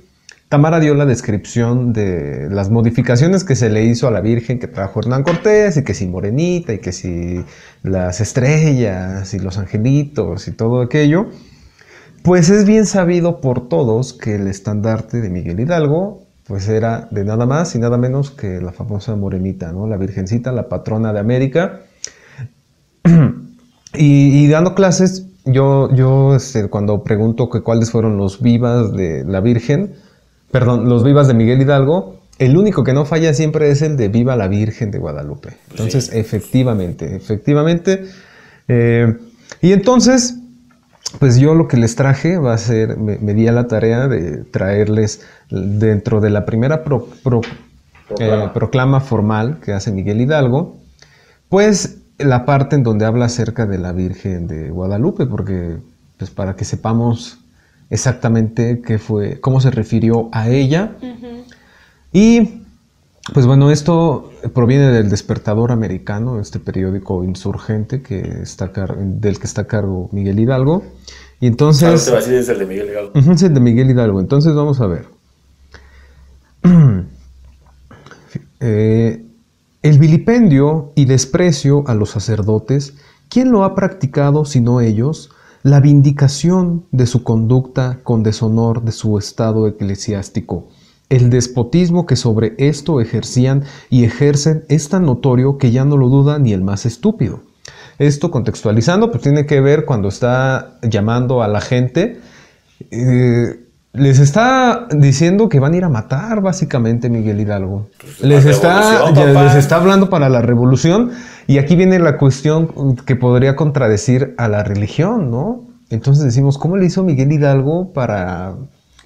Tamara dio la descripción de las modificaciones que se le hizo a la Virgen que trajo Hernán Cortés y que si morenita y que si las estrellas y los angelitos y todo aquello. Pues es bien sabido por todos que el estandarte de Miguel Hidalgo pues era de nada más y nada menos que la famosa morenita, ¿no? La Virgencita, la patrona de América. Y, y dando clases, yo, yo este, cuando pregunto que cuáles fueron los vivas de la Virgen, perdón, los vivas de Miguel Hidalgo, el único que no falla siempre es el de Viva la Virgen de Guadalupe. Entonces, Sí. efectivamente, efectivamente. eh, y entonces, pues yo lo que les traje va a ser, me, me di a la tarea de traerles dentro de la primera pro- pro- Proclama. eh, proclama formal que hace Miguel Hidalgo, pues la parte en donde habla acerca de la Virgen de Guadalupe, porque pues para que sepamos exactamente qué fue, cómo se refirió a ella. Y pues bueno, esto proviene del Despertador Americano, este periódico insurgente que está del que está a cargo Miguel Hidalgo. Y Claro, entonces... te va a decir es el de Miguel Hidalgo. Es el de Miguel Hidalgo. Entonces vamos a ver. Eh, el vilipendio y desprecio a los sacerdotes, ¿quién lo ha practicado sino ellos? La vindicación de su conducta con deshonor de su estado eclesiástico. El despotismo que sobre esto ejercían y ejercen es tan notorio que ya no lo duda ni el más estúpido. Esto contextualizando, pues tiene que ver cuando está llamando a la gente. eh, les está diciendo que van a ir a matar básicamente Miguel Hidalgo. Les está, ya les está hablando para la revolución y aquí viene la cuestión que podría contradecir a la religión, ¿no? Entonces decimos, ¿cómo le hizo Miguel Hidalgo para,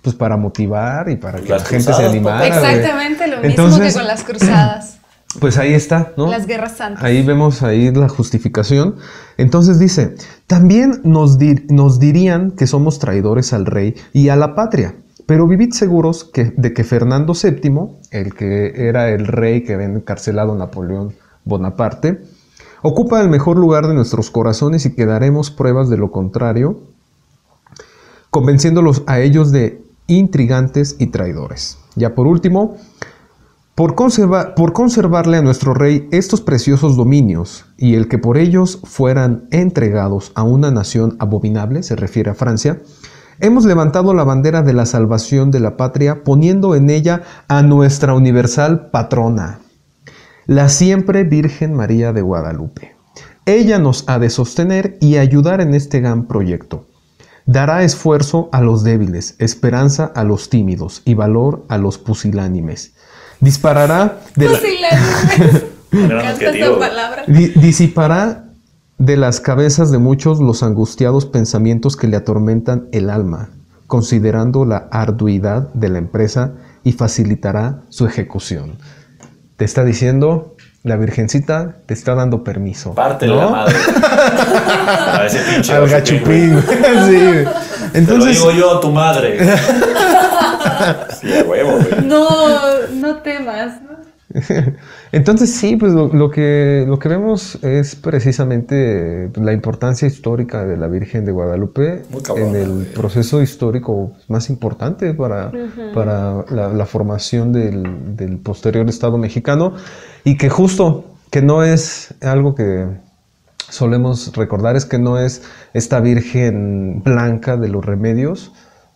pues para motivar y para que Las la gente se animara? Exactamente lo mismo Entonces, que con las cruzadas, Pues ahí está, ¿no? las guerras santas. Ahí vemos ahí la justificación. Entonces dice, también nos, di- nos dirían que somos traidores al rey y a la patria, pero vivid seguros que, de que Fernando VII, el que era el rey que había encarcelado a Napoleón Bonaparte, ocupa el mejor lugar de nuestros corazones y que daremos pruebas de lo contrario, convenciéndolos a ellos de intrigantes y traidores. Ya por último, por, conserva- por conservarle a nuestro rey estos preciosos dominios y el que por ellos fueran entregados a una nación abominable, se refiere a Francia, hemos levantado la bandera de la salvación de la patria poniendo en ella a nuestra universal patrona, la siempre Virgen María de Guadalupe. Ella nos ha de sostener y ayudar en este gran proyecto. Dará esfuerzo a los débiles, esperanza a los tímidos y valor a los pusilánimes. Disparará de la- palabra. di- disipará de las cabezas de muchos los angustiados pensamientos que le atormentan el alma, considerando la arduidad de la empresa y facilitará su ejecución. Te está diciendo, la Virgencita te está dando permiso. Parte ¿no? la madre. a ese pinche Al gachupín. Te Entonces, lo digo yo, tu madre. Sí, a huevo, güey. No, no temas. ¿no? Entonces sí, pues lo, lo que, lo que vemos es precisamente la importancia histórica de la Virgen de Guadalupe en el güey. proceso histórico más importante para, para la, la formación del, del posterior Estado mexicano y que justo, que no es algo que solemos recordar, es que no es esta Virgen blanca de los remedios,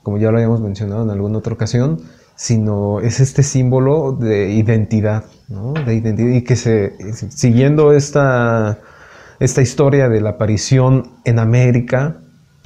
como ya lo habíamos mencionado en alguna otra ocasión, sino es este símbolo de identidad. De identidad y que se, siguiendo esta, esta historia de la aparición en América,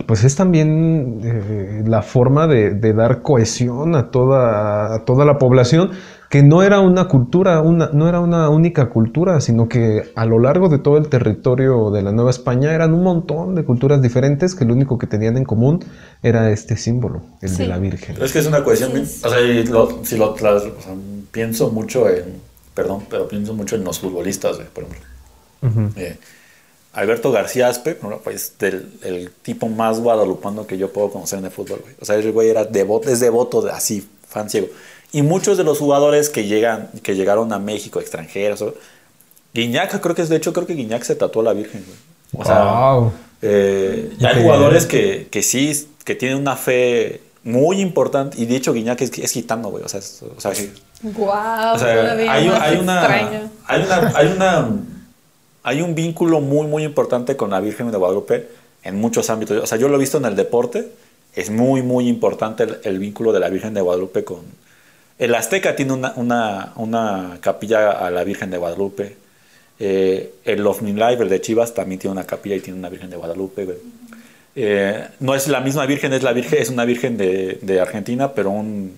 pues es también eh, la forma de, de dar cohesión a toda, a toda la población, que no era una cultura, una, no era una única cultura, sino que a lo largo de todo el territorio de la Nueva España eran un montón de culturas diferentes que lo único que tenían en común era este símbolo, el Sí. de la Virgen. Es que es una cuestión, Sí, o sea, y lo- si lo tras- o sea, pienso mucho en, perdón, pero pienso mucho en los futbolistas, güey, por ejemplo. Eh, Alberto García Aspe, ¿no? pues del, el tipo más guadalupano que yo puedo conocer en el fútbol, güey. O sea, ese güey era devoto, es devoto de así, fan ciego. Y muchos de los jugadores que llegan, que llegaron a México, extranjeros, Guiñac, creo que es, de hecho, creo que Guiñac se tatuó a la Virgen, güey. O sea, Wow. eh, hay jugadores que, que sí, que tienen una fe muy importante, y de hecho Guiñac es, es gitano, güey. O sea, es- o sea, sí. Guau, O sea, hay, hay una, hay una, hay una, hay un vínculo muy, muy importante con la Virgen de Guadalupe en muchos ámbitos. O sea, yo lo he visto en el deporte. Es muy, muy importante el, el vínculo de la Virgen de Guadalupe con... El Azteca tiene una, una, una capilla a la Virgen de Guadalupe. Eh, el Me Live, el de Chivas, también tiene una capilla y tiene una Virgen de Guadalupe. güey. Eh, no es la misma Virgen, es la Virgen, es una Virgen de, de Argentina, pero un,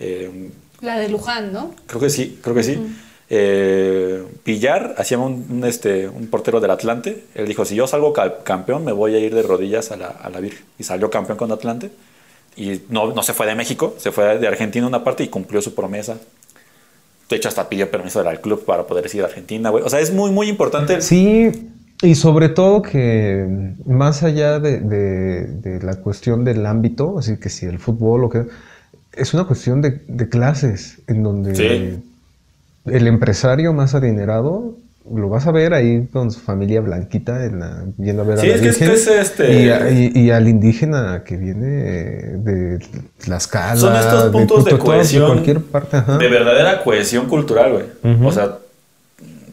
eh, un La de Luján, ¿no? Creo que sí, creo que sí. Pillar, hacía un, un, este, un portero del Atlante. Él dijo, si yo salgo ca- campeón, me voy a ir de rodillas a la, a la Virgen. Y salió campeón con Atlante. Y no, no se fue de México, se fue de Argentina una parte y cumplió su promesa. De hecho, hasta pidió permiso del club para poder ir a Argentina, güey. O sea, es muy, muy importante. Sí, y sobre todo que más allá de, de- de la cuestión del ámbito, así que si el fútbol o que es una cuestión de, de clases, en donde Sí. el empresario más adinerado lo vas a ver ahí con su familia blanquita en la- yendo a ver Sí, a la es que es- Virgen, es este- y, a- y- y al indígena que viene de las casas Son estos puntos de, cohesión. cualquier parte, ajá. De verdadera cohesión cultural, güey. O sea,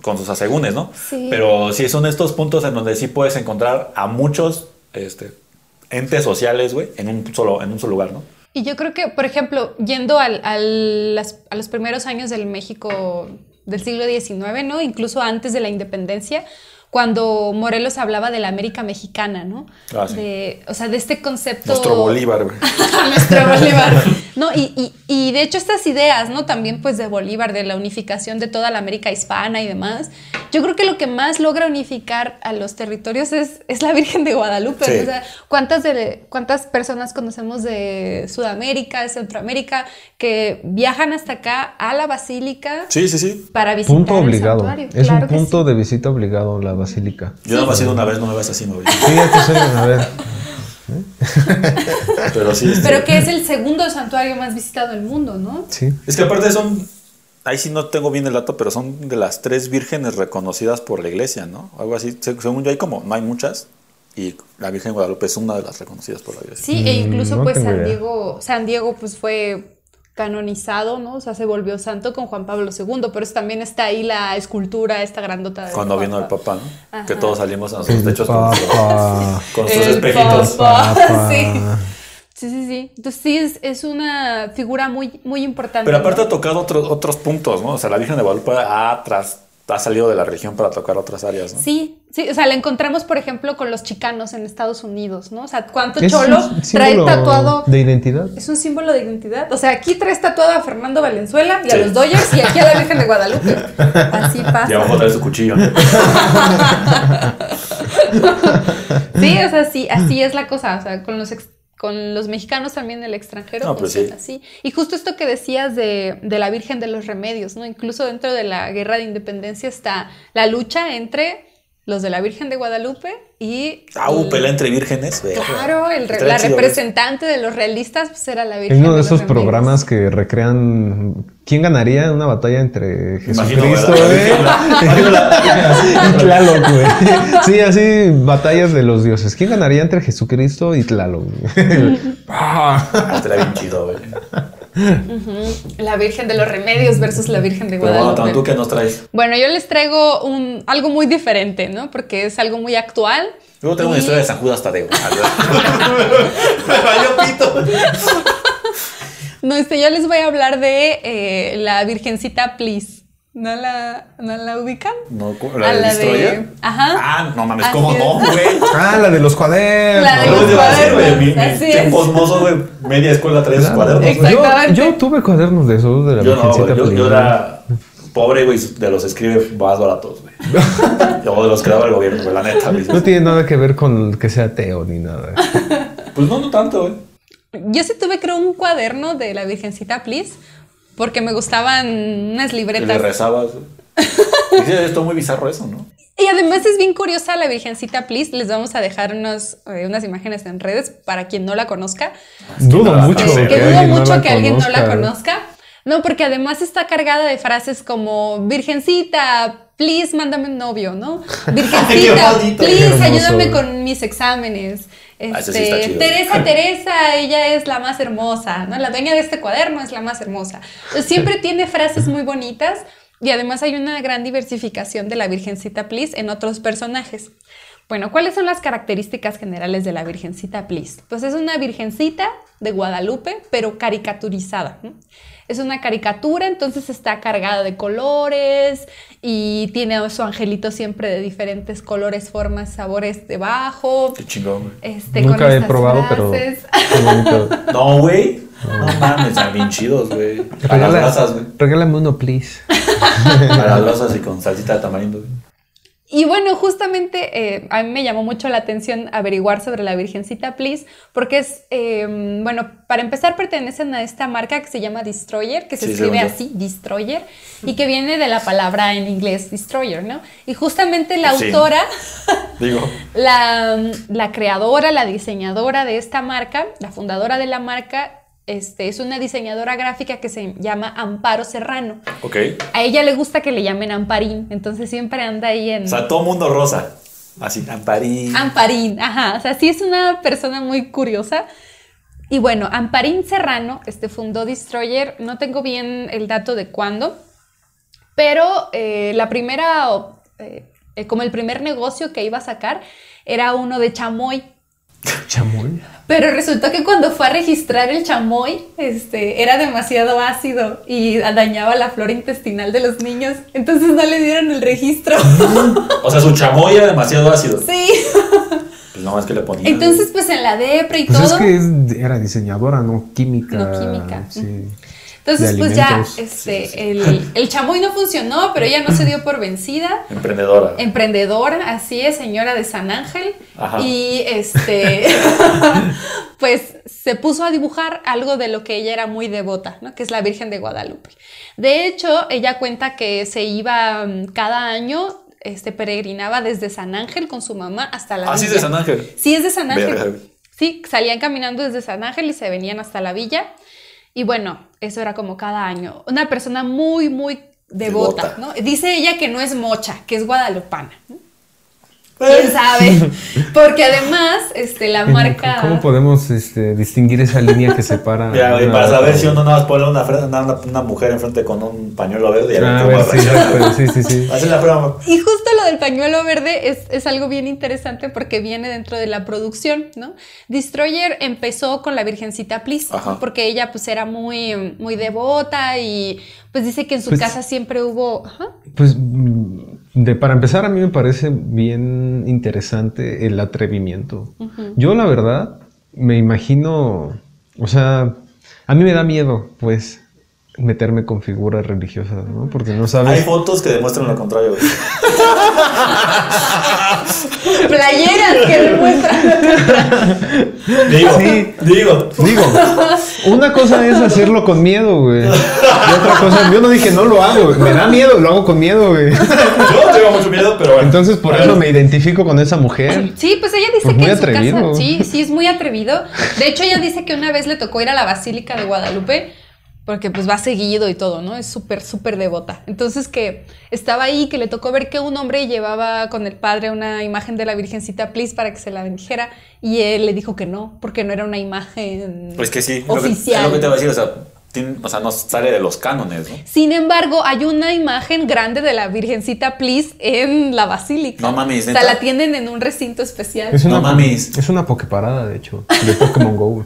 con sus asegúnes, ¿no? Sí. Pero sí son estos puntos en donde sí puedes encontrar a muchos este, entes sociales, güey, en un solo, en un solo lugar, ¿no? Y yo creo que, por ejemplo, yendo al- al- las- a los primeros años del México del siglo XIX, ¿no? Incluso antes de la independencia, cuando Morelos hablaba de la América mexicana, ¿no? Ah, sí. de, o sea, de este concepto... Nuestro Bolívar, güey. nuestro Bolívar. No, y, y- y de hecho estas ideas, ¿no? También pues de Bolívar, de la unificación de toda la América hispana y demás. Yo creo que lo que más logra unificar a los territorios es, es la Virgen de Guadalupe. Sí. O sea, ¿cuántas, de, ¿cuántas personas conocemos de Sudamérica, de Centroamérica, que viajan hasta acá a la Basílica Sí, sí, sí. para visitar Punto el obligado. santuario? Es Claro un punto sí. de visita obligado la basílica. Yo nada más he ido una vez, no me vas así, no, güey. Sí, ya te sé, a ver. Pero sí. este- Pero que es el segundo santuario más visitado del mundo, ¿no? Sí. Es que aparte son. Ahí sí no tengo bien el dato, pero son de las tres vírgenes reconocidas por la iglesia, ¿no? Algo así. Se- Según yo, hay como. No hay muchas. Y la Virgen de Guadalupe es una de las reconocidas por la iglesia. Sí, e Mm, incluso no pues San idea. Diego, San Diego pues fue canonizado, ¿no? O sea, se volvió santo con Juan Pablo II, pero es- también está ahí la escultura, esta grandota de Cuando vino el papá, ¿no? Ajá. Que todos salimos a nuestros techos con, sus El espejitos. Sí. Sí, sí, sí. Entonces sí, es, es una figura muy, muy importante. Pero aparte ¿no? ha tocado otros otros puntos, ¿no? O sea, la Virgen de Guadalupe ha, tras- ha salido de la región para tocar otras áreas, ¿no? Sí, sí, o sea, la encontramos, por ejemplo, con los chicanos en Estados Unidos, ¿no? O sea, ¿cuánto cholo trae tatuado? de identidad. Es un símbolo de identidad. O sea, aquí traes tatuado a Fernando Valenzuela y a los Dodgers y aquí a la Virgen de Guadalupe. Así pasa. Y abajo trae su cuchillo, ¿no? Sí, o sea, sí, así es la cosa. O sea, con los, ex- con los mexicanos también del extranjero No, pues sí. así. Y justo esto que decías de, de la Virgen de los Remedios, ¿no? Incluso dentro de la guerra de independencia está la lucha entre los de la Virgen de Guadalupe y. Ah, y- pelea entre vírgenes. Claro, el la representante de los realistas pues, era la Virgen. Es uno de esos Remedios. programas que recrean quién ganaría en una batalla entre Jesucristo y Tlaloc, güey. Sí, así batallas de los dioses. ¿Quién ganaría entre Jesucristo y Tlaloc? Ah. Ah, Estaría bien chido, güey. La Virgen de los Remedios versus la Virgen de Pero bueno, Guadalupe. ¿tú qué nos traes? Bueno, yo les traigo un, algo muy diferente, ¿no? Porque es algo muy actual. Luego tengo una historia de San Judas Tadeo. Me valió pito. No, este, yo les voy a hablar de eh, la Virgencita Please. ¿No la, ¿no la ubican? No, ¿cómo? A ¿La de la de-? Ajá. Ah, no mames, Así ¿cómo es. no, güey? Ah, la de los cuadernos. La de No, los cuadernos, así es. tiempos mozos, güey, media escuela traía sus Claro. cuadernos. Exactamente. Yo, yo tuve cuadernos de esos de la Yo no, yo, yo era pobre, güey, de los escribe más baratos, güey. Yo de los que daba el gobierno, güey, la neta. No tiene nada que ver con que sea ateo ni nada. Pues no, no tanto, güey. Yo sí tuve, creo, un cuaderno de la Virgencita Please. Porque me gustaban unas Y le libretas. rezabas. Y sí, es todo muy bizarro eso, ¿no? Y además es bien curiosa la Virgencita Please. Les vamos a dejar unos, eh, unas imágenes en redes para quien no la conozca. Dudo no mucho que que dudo alguien no mucho la que alguien no la conozca. No, porque además está cargada de frases como Virgencita, please, mándame un novio, ¿no? Virgencita, please, ayúdame con mis exámenes. Ah, sí Este, está chido. Teresa, Teresa, ella es la más hermosa, ¿no? La dueña de este cuaderno es la más hermosa. Siempre tiene frases muy bonitas y además hay una gran diversificación de la Virgencita Please en otros personajes. Bueno, ¿cuáles son las características generales de la Virgencita Please? Pues es una virgencita de Guadalupe, pero caricaturizada. ¿no? Es una caricatura, entonces está cargada de colores y tiene a su angelito siempre de diferentes colores, formas, sabores debajo. Qué chingón, güey. Este, Nunca con he probado, pero frases. No, güey. No mames, están bien chidos, güey. Regálame uno, please. A las brasas y con salsita de tamarindo, güey. Y bueno, justamente eh, a mí me llamó mucho la atención averiguar sobre la Virgencita Please, porque es, eh, bueno, para empezar pertenecen a esta marca que se llama Destroyer, que se Sí, escribe así, Destroyer, y que viene de la palabra en inglés Destroyer, ¿no? Y justamente la Sí. autora, Digo, la, la creadora, la diseñadora de esta marca, la fundadora de la marca, este, es una diseñadora gráfica que se llama Amparo Serrano. ok. A ella le gusta que le llamen Amparín, entonces siempre anda ahí en... O sea, todo mundo rosa. Así, Amparín. Amparín, ajá, o sea, sí es una persona muy curiosa. Y bueno, Amparín Serrano este, fundó Destroyer, no tengo bien el dato de cuándo, pero eh, la primera, eh, como el primer negocio que iba a sacar era uno de chamoy. Chamoy. Pero resultó que cuando fue a registrar el chamoy, este, era demasiado ácido y dañaba la flora intestinal de los niños. Entonces no le dieron el registro. O sea, su chamoy era demasiado ácido. sí. Pues no más que le ponían. Entonces, pues en la depre y Pues todo. es que es- era diseñadora, no química. No química. Sí. Entonces, de pues ya, este, el, el chamoy no funcionó, pero ella no se dio por vencida. Emprendedora. Emprendedora, así es, señora de San Ángel. Ajá. Y este, pues se puso a dibujar algo de lo que ella era muy devota, ¿no? Que es la Virgen de Guadalupe. De hecho, ella cuenta que se iba mm, cada año, este, peregrinaba desde San Ángel con su mamá hasta la Ah, sí, villa. de San Ángel. Sí, es de San Verga. Ángel. Sí, salían caminando desde San Ángel y se venían hasta la villa. Y bueno, eso era como cada año. Una persona muy, muy devota, Devota. ¿no? Dice ella que no es mocha, que es guadalupana. ¿no? ¿Quién sabe? Porque además, este, la marca... ¿Cómo podemos este, distinguir esa línea que separa? Ya, una para saber si uno nada más pone una, una, una mujer enfrente con un pañuelo verde y Ah, a cómo ver, sí, pero sí, sí, sí. Así la prueba. Y justo lo del pañuelo verde es, es algo bien interesante porque viene dentro de la producción, ¿no? Destroyer empezó con la Virgencita Please, Ajá. porque ella pues era muy, muy devota y pues dice que en su Pues- casa siempre hubo... Pues de, para empezar, a mí me parece bien interesante el atrevimiento. Yo, la verdad, me imagino, o sea, a mí me da miedo, pues, meterme con figuras religiosas, ¿no? Porque no Hay sabes. fotos que demuestran lo contrario. Playeras que demuestran. Digo, Sí. digo. Digo, una cosa es hacerlo con miedo, güey. Y otra cosa, yo no dije no lo hago, güey. me da miedo, lo hago con miedo, güey. Yo tengo mucho miedo, pero bueno. Entonces por eso me identifico con esa mujer. Sí, pues ella dice Pues que muy en su atrevido. casa, sí, sí es muy atrevido. De hecho, ella dice que una vez le tocó ir a la Basílica de Guadalupe, porque pues va seguido y todo, ¿no? Es súper, súper devota. Entonces que estaba ahí, que le tocó ver que un hombre llevaba con el padre una imagen de la Virgencita Please para que se la bendijera, y él le dijo que no, porque no era una imagen Pues que sí. lo que- oficial. es lo que te voy a decir, o sea, tiene- o sea, no sale de los cánones, ¿no? Sin embargo, hay una imagen grande de la Virgencita Please en la basílica. No mames, O sea, la tienen en un recinto especial. Es una, No mames. Es una pokeparada, de hecho, de Pokémon Go.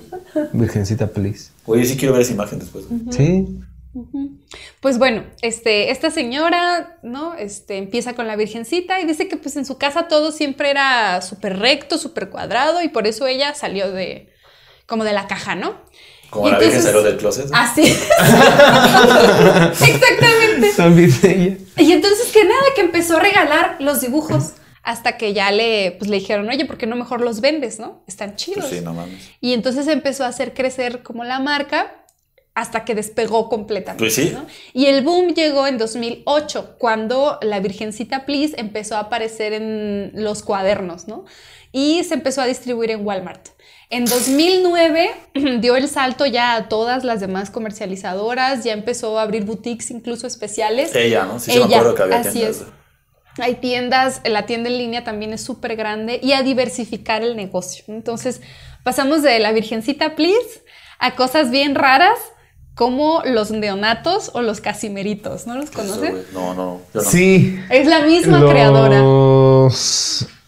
Virgencita, please. Oye, sí quiero ver esa imagen después. Sí. Pues bueno, este, esta señora, ¿no? Este, empieza con la virgencita y dice que pues en su casa todo siempre era súper recto, súper cuadrado y por eso ella salió de, como de la caja, ¿no? Como la Virgen salió del closet. ¿no? Así. Exactamente. También ella. Y entonces que nada, que empezó a regalar los dibujos hasta que ya le, pues, le dijeron, oye, ¿por qué no mejor los vendes, no? Están chidos. Pues sí, no mames. Y entonces empezó a hacer crecer como la marca hasta que despegó completamente. Pues sí. ¿no? Y el boom llegó en 2008, cuando la Virgencita Please empezó a aparecer en los cuadernos, ¿no? Y se empezó a distribuir en Walmart. En 2009 dio el salto ya a todas las demás comercializadoras, ya empezó a abrir boutiques incluso especiales. Ella, ¿no? Sí, sí me Ella, acuerdo que había así tiendas. es. Hay tiendas, la tienda en línea también es súper grande y a diversificar el negocio. Entonces, pasamos de la Virgencita Please a cosas bien raras como los neonatos o los casimeritos. ¿No los güey. No, no, yo no. Sí. Es la misma Los- creadora.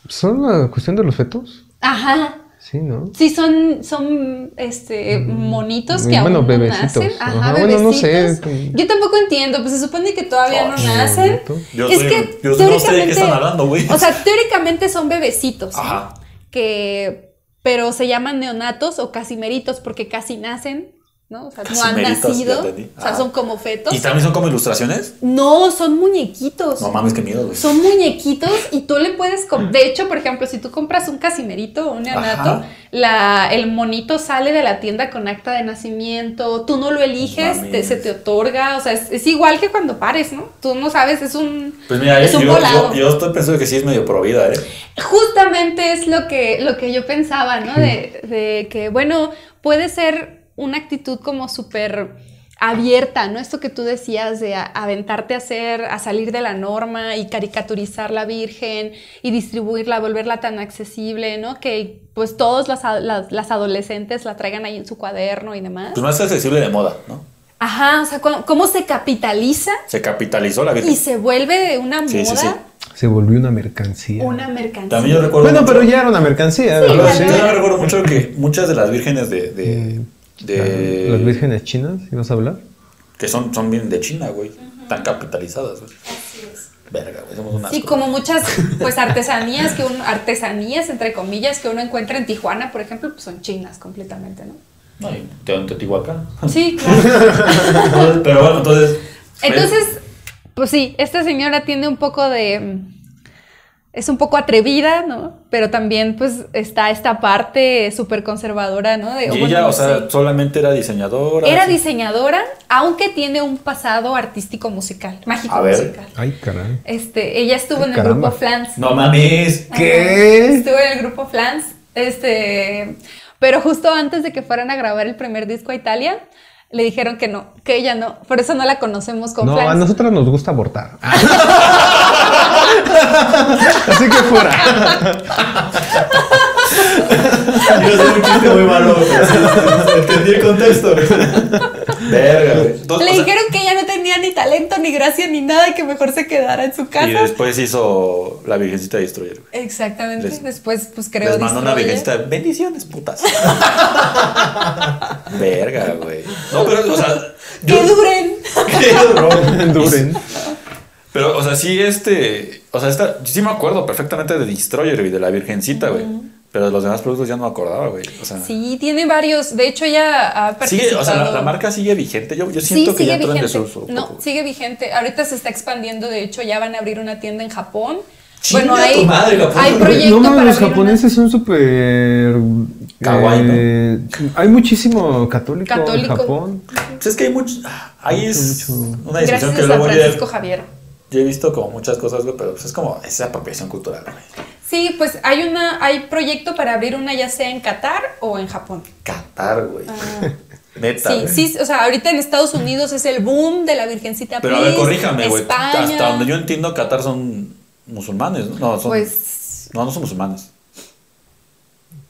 ¿Son la cuestión de los fetos? Ajá. Sí, ¿no? Sí, son, son este, monitos que bueno, aún no bebecitos. nacen. Ajá, Ajá, bueno, no sé. bebecitos. Yo tampoco entiendo, pues se supone que todavía no nacen. Yo, es soy- que yo no sé de qué teóricamente- están hablando, güey. O sea, teóricamente son bebecitos. ¿no? Ajá. Que, pero se llaman neonatos o casimeritos porque casi nacen, ¿no? O sea, no han nacido. O sea, Ajá. son como fetos. ¿Y también son como ilustraciones? No, son muñequitos. No mames, qué miedo, güey. Son muñequitos y tú le puedes... De hecho, por ejemplo, si tú compras un casimerito o un neonato, la, el monito sale de la tienda con acta de nacimiento, tú no lo eliges, te- se te otorga, o sea, es, es igual que cuando pares, ¿no? Tú no sabes, es un... Pues mira, es yo, un yo, volado. yo estoy pensando que sí es medio pro vida, ¿eh? Justamente es lo que, lo que yo pensaba, ¿no? De, de que, bueno, puede ser una actitud como súper abierta, ¿no? Esto que tú decías de aventarte a hacer, a salir de la norma y caricaturizar la Virgen y distribuirla, volverla tan accesible, ¿no? Que pues todos las, las, las adolescentes la traigan ahí en su cuaderno y demás. Pues más accesible de moda, ¿no? Ajá, o sea, cómo, cómo se capitaliza Se capitalizó la y Virgen. se vuelve una moda Sí, sí, sí. Se volvió una mercancía. Una mercancía. También yo recuerdo. Bueno, mucho- pero ya era una mercancía. Sí, ¿verdad? Yo recuerdo mucho que muchas de las vírgenes de. de, de- Las vírgenes chinas, ¿ibas a hablar? Que son, son bien de China, güey. Tan capitalizadas, güey. Verga, güey. Somos unas. Sí, como muchas pues artesanías que uno, artesanías entre comillas que uno encuentra en Tijuana, por ejemplo, pues son chinas completamente, ¿no? No, y en Teotihuacán. Sí, claro. pero bueno, entonces. Entonces, pues sí, esta señora tiene un poco de mm, es un poco atrevida, ¿no? Pero también pues está esta parte súper conservadora, ¿no? De, Y bueno, ella, no o sea, sé. solamente era diseñadora. Era así. diseñadora, aunque tiene un pasado artístico musical, mágico A ver. musical. Ay, caray. Este, ella estuvo en el Caramba. grupo Flans. No mames. ¿Qué? Estuvo en el grupo Flans. Este, pero justo antes de que fueran a grabar el primer disco a Italia, le dijeron que no, que ella no. Por eso no la conocemos con No, Flans. a nosotros nos gusta abortar. Así que fuera. Yo soy un chiste muy malo. Entendí el contexto. Verga, güey. Le dijeron que ella no tenía ni talento, ni gracia, ni nada, y que mejor se quedara en su casa. Y después hizo la Virgencita Destroyer, güey. Exactamente. Les- Después, pues creo Les mandó una. Virgencita. Bendiciones, putas. Verga, güey. No, pero, o sea. ¡Que duren! Qué duro. Duren. Pero, o sea, sí, este. O sea, esta. Sí me acuerdo perfectamente de Destroyer y de la Virgencita, güey. Pero de los demás productos ya no me acordaba, güey. O sea. Sí, tiene varios. De hecho, ella ha participado. Sigue, o sea, la, la marca sigue vigente. Yo, yo siento Sí, que ya entró en vigente. desuso. un No, poco, sigue vigente. Ahorita se está expandiendo. De hecho, ya van a abrir una tienda en Japón. Bueno, hay, tu madre, Japón. hay proyecto No para los abrir una- japoneses son súper. Kawaii, ¿no? eh, Hay muchísimo católico, Católico. en Japón. Pues es que hay mucho. Ahí es mucho. una decisión Gracias que a luego Francisco Javier. Yo he visto como muchas cosas, güey, pero pues es como esa apropiación cultural, güey. Sí, pues hay una, hay proyecto para abrir una ya sea en Qatar o en Japón. Qatar, güey. Neta, Ah. Sí, güey. sí, o sea, ahorita en Estados Unidos es el boom de la Virgencita Pero a ver, corríjame, güey. Hasta donde yo entiendo, Qatar son musulmanes, ¿no? No, son, Pues, no, no son musulmanes.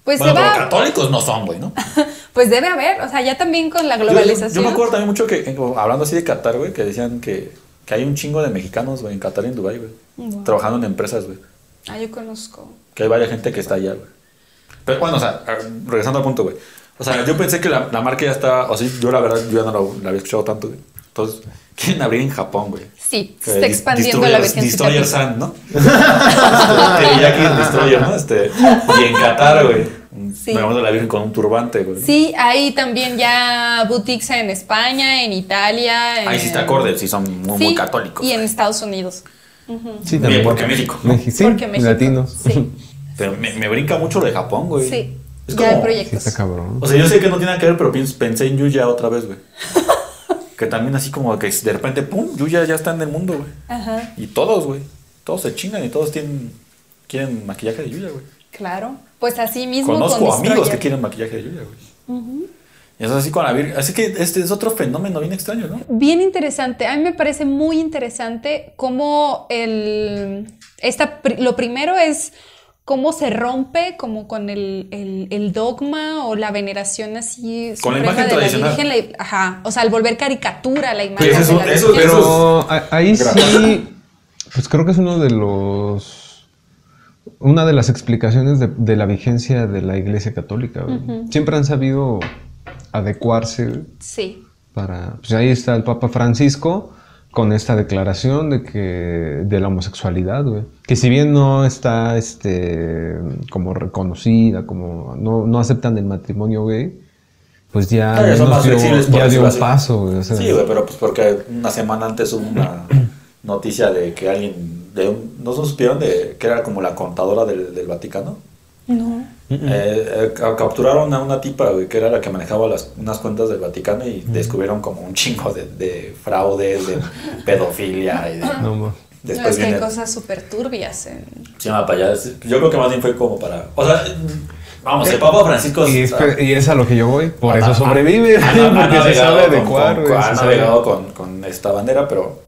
pues bueno, pero católicos no son, güey, ¿no? pues debe haber, o sea, ya también con la Yo- yo- globalización. Yo, me acuerdo también mucho que, eh, hablando así de Qatar, güey, que decían que, que hay un chingo de mexicanos, güey, en Qatar y en Dubái, güey. Wow. Trabajando en empresas, güey. Ah, yo conozco. Que hay varias gente que está allá, güey. Pero bueno, o sea, a- regresando al punto, güey. O sea, yo pensé que la, la marca ya está, o sea, yo la verdad, yo ya no la, la había escuchado tanto, güey. Entonces, quieren abrir en Japón, güey. Sí, se está expandiendo la Destroyer- Virgencita Destroyer. San, ¿no? Teriyaki Destroyer, ¿no? Este, y en Qatar, güey. Sí. Me acuerdo de la Virgen con un turbante, güey. Sí, hay también ya boutiques en España, en Italia. Ahí sí en- está acorde, sí son muy, Sí, muy católicos. Y en Estados Unidos. Sí, Bien, porque México. Sí, Porque México. latinos. Sí, Pero me, me brinca mucho lo de Japón, güey. sí. Es ya hay Sí, proyectos. está cabrón. O sea, yo sé que no tiene nada que ver, pero pensé en Yuya otra vez, güey. que también así como que de repente, pum, Yuya ya está en el mundo, güey. Ajá, Y todos, güey. Todos se chingan y todos tienen quieren maquillaje de Yuya, güey. Claro. Pues así mismo Conozco con amigos que quieren maquillaje de Yuya, güey. Y eso es así con la Virgen. Así que este es otro fenómeno bien extraño, ¿no? Bien interesante. A mí me parece muy interesante cómo el. Esta, lo primero es cómo se rompe como con el, el- el dogma o la veneración así Con la suprema imagen de la. Virgen. la- ajá. O sea, al volver caricatura la imagen. Pues eso- de la eso- Pero ahí sí, pues creo que es uno de los. Una de las explicaciones de, de la vigencia de la Iglesia Católica. güey. Siempre han sabido adecuarse Sí. para. Pues ahí está el Papa Francisco con esta declaración de que de la homosexualidad, güey. Que si bien no está este como reconocida, como no, no aceptan el matrimonio gay, pues ya, Ah, son más dio, ya dio un paso, güey. o sea, Sí, güey, pero pues porque una semana antes hubo una noticia de que alguien, de un- ¿no se supieron de que era como la contadora del, del Vaticano? No. Eh, eh, ca- capturaron a una tipa, güey, que era la que manejaba las, unas cuentas del Vaticano y descubrieron como un chingo de, de fraudes, de pedofilia y de... no, ma. No, Después es que hay viene... cosas súper turbias. en- Se llama para allá. Yo creo que más bien fue como para... O sea, vamos, el Papa Francisco... Y es, y a lo que yo voy, por ha- eso ha- sobrevive, ha- ha porque se sabe adecuar. Ha se sabe- navegado con, con esta bandera, pero...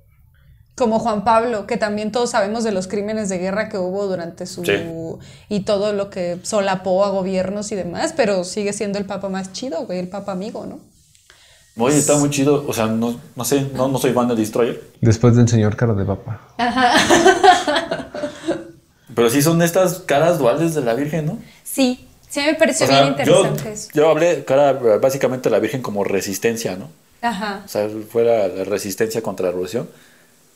Como Juan Pablo, que también todos sabemos de los crímenes de guerra que hubo durante su... Sí. y todo lo que solapó a gobiernos y demás, pero sigue siendo el papa más chido, güey, el papa amigo, ¿no? Oye, está muy chido. O sea, no, no sé, no, no soy fan de Destroyer. Después del señor cara de papa. Pero sí son estas caras duales de la Virgen, ¿no? Sí, sí me pareció O sea, bien yo, interesante eso. yo hablé, cara, básicamente la Virgen como resistencia, ¿no? Ajá. O sea, fue la, la resistencia contra la revolución.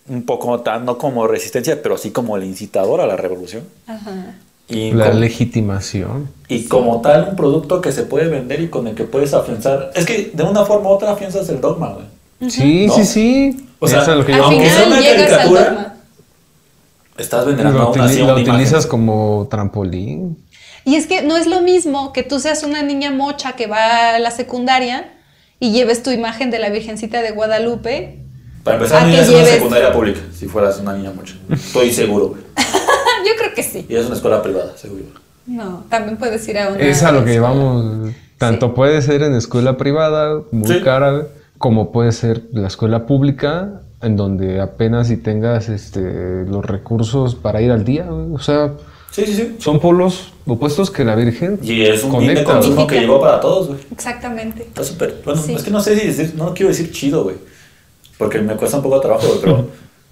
Un poco tan, no como resistencia, pero sí como el incitador a la revolución. Ajá. Y, La como, legitimación. y como tal, un producto que se puede vender y con el que puedes afianzar. Es que de una forma u otra afianzas el dogma, güey. Sí, ¿No? sí, sí. O sea, Eso es lo que Al yo aunque sea final una llegas al caricatura, dogma. Estás venerando lo, utilizas como trampolín. Y es que no es lo mismo que tú seas una niña mocha que va a la secundaria y lleves tu imagen de la Virgencita de Guadalupe. Para empezar, no irías a una secundaria pública si fueras una niña mucho. Estoy seguro, güey. Yo creo que sí. Y es una escuela privada, seguro. No, también puedes ir a una. Es a lo que escuela. llevamos. Tanto puede ser en escuela privada, muy Sí. cara, como puede ser la escuela pública, en donde apenas si tengas este, los recursos para ir al día. O sea, Sí, sí, sí. son polos opuestos que la Virgen Y es un bien de conecta. consumo que llegó para todos, güey. Exactamente. Está súper. Bueno, Sí. es que no sé si decir, no quiero decir chido, güey. Porque me cuesta un poco de trabajo, pero,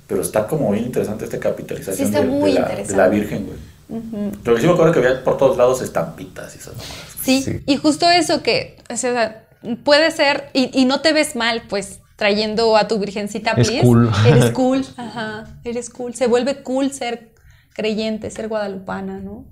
pero está como bien interesante esta capitalización Sí, está de, la, interesante. de la Virgen, güey. Lo que sí me acuerdo que había por todos lados estampitas y esas mamadas. Sí, Sí. y justo eso que, o sea, puede ser, y, y no te ves mal, pues, trayendo a tu virgencita, Es please. cool. Eres cool, ajá, eres cool. Se vuelve cool ser creyente, ser guadalupana, ¿no?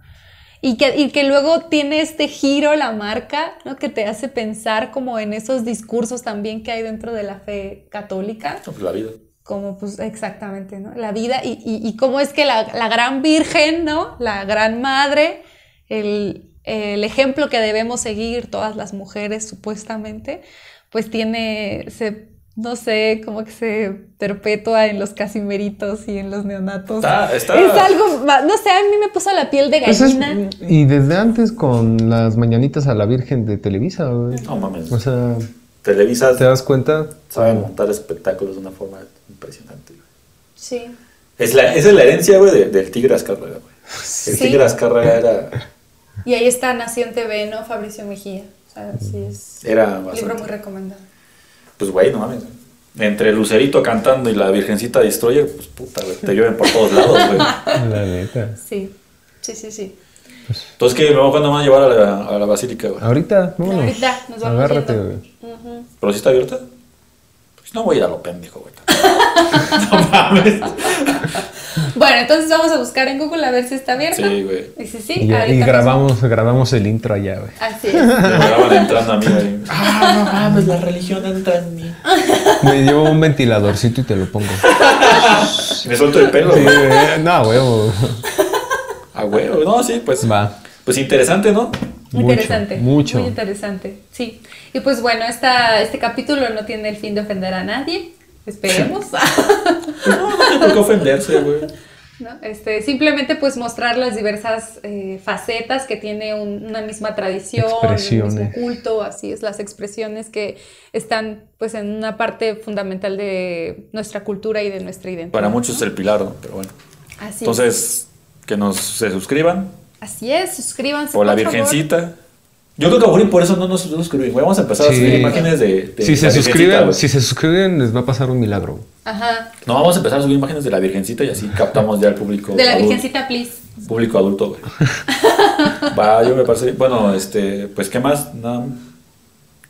Y que, y que luego tiene este giro la marca, ¿no? Que te hace pensar como en esos discursos también que hay dentro de la fe católica No, pues la vida. como pues exactamente, ¿no? La vida y, y, y cómo es que la, la gran virgen, ¿no? La gran madre, el, el ejemplo que debemos seguir todas las mujeres supuestamente, pues tiene, se, no sé, como que se perpetúa en los casimeritos y en los neonatos. Está- está- Es algo, no sé, a mí me puso la piel de Pues es- gallina. y desde antes con las mañanitas a la Virgen de Televisa, güey. No mames. O sea, Televisa ¿te das cuenta? sabe montar espectáculos de una forma impresionante. güey. Sí. Es la, esa es la herencia, güey, de- del Tigre Azcárraga, güey. El Sí. Tigre Azcárraga era, Y ahí está Nación TV, ¿no? Fabricio Mejía. O sea, sí es era un libro bastante. muy recomendado. Pues, güey, no mames. Entre Lucerito cantando y la Virgencita Destroyer, pues puta, güey, te llueven por todos lados, güey. La neta. Sí, sí, sí, sí. Entonces, ¿qué? ¿Me cuándo van a llevar a la, a la basílica, güey? Ahorita, vámonos. Ahorita nos vamos Agárrate, güey. Ujú. ¿Pero sí está abierta? Pues no voy a ir a lo pendejo, güey. no mames. Bueno, entonces vamos a buscar en Google a ver si está abierto. Sí, güey. Y si sí, Y, y ahorita grabamos, grabamos el intro allá, güey. Así es. Me graban entrando a mí, güey. Ah, no mames, la religión entra en mí. Me llevo un ventiladorcito y te lo pongo. Me suelto el pelo, Sí, güey. No, huevo. Ah, güey. No, sí, pues. Va. Pues interesante, ¿no? Mucho, interesante. mucho. Muy interesante. Sí. Y pues bueno, esta, este capítulo no tiene el fin de ofender a nadie. Esperemos. No, no tiene ofenderse, güey. ¿no? Este, simplemente pues mostrar las diversas eh, facetas que tiene un- una misma tradición, un mismo culto, así es, las expresiones que están pues en una parte fundamental de nuestra cultura y de nuestra identidad. Para muchos es el pilar. Pero bueno. Así es. Entonces, que nos se suscriban Así es, suscríbanse. por la favor. Virgencita. Yo creo que y por eso no nos suscribimos. güey. Vamos a empezar a subir imágenes de, de Si se suscriben, si se suscriben, les va a pasar un milagro. Ajá. No, vamos a empezar a subir imágenes de la Virgencita y así captamos ya el público. De la adulto. Virgencita, please. Público adulto, güey. Va, yo me parece. Bueno, este, pues, ¿qué más? Nada.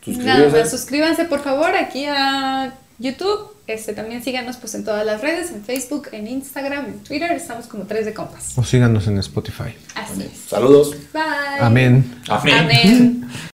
Nada más, suscríbanse por favor aquí a YouTube. Este, también síganos pues en todas las redes, en Facebook, en Instagram, en Twitter. Estamos como tres de compas. O síganos en Spotify. Así es. Saludos. Bye. Amén. Amén. Amén.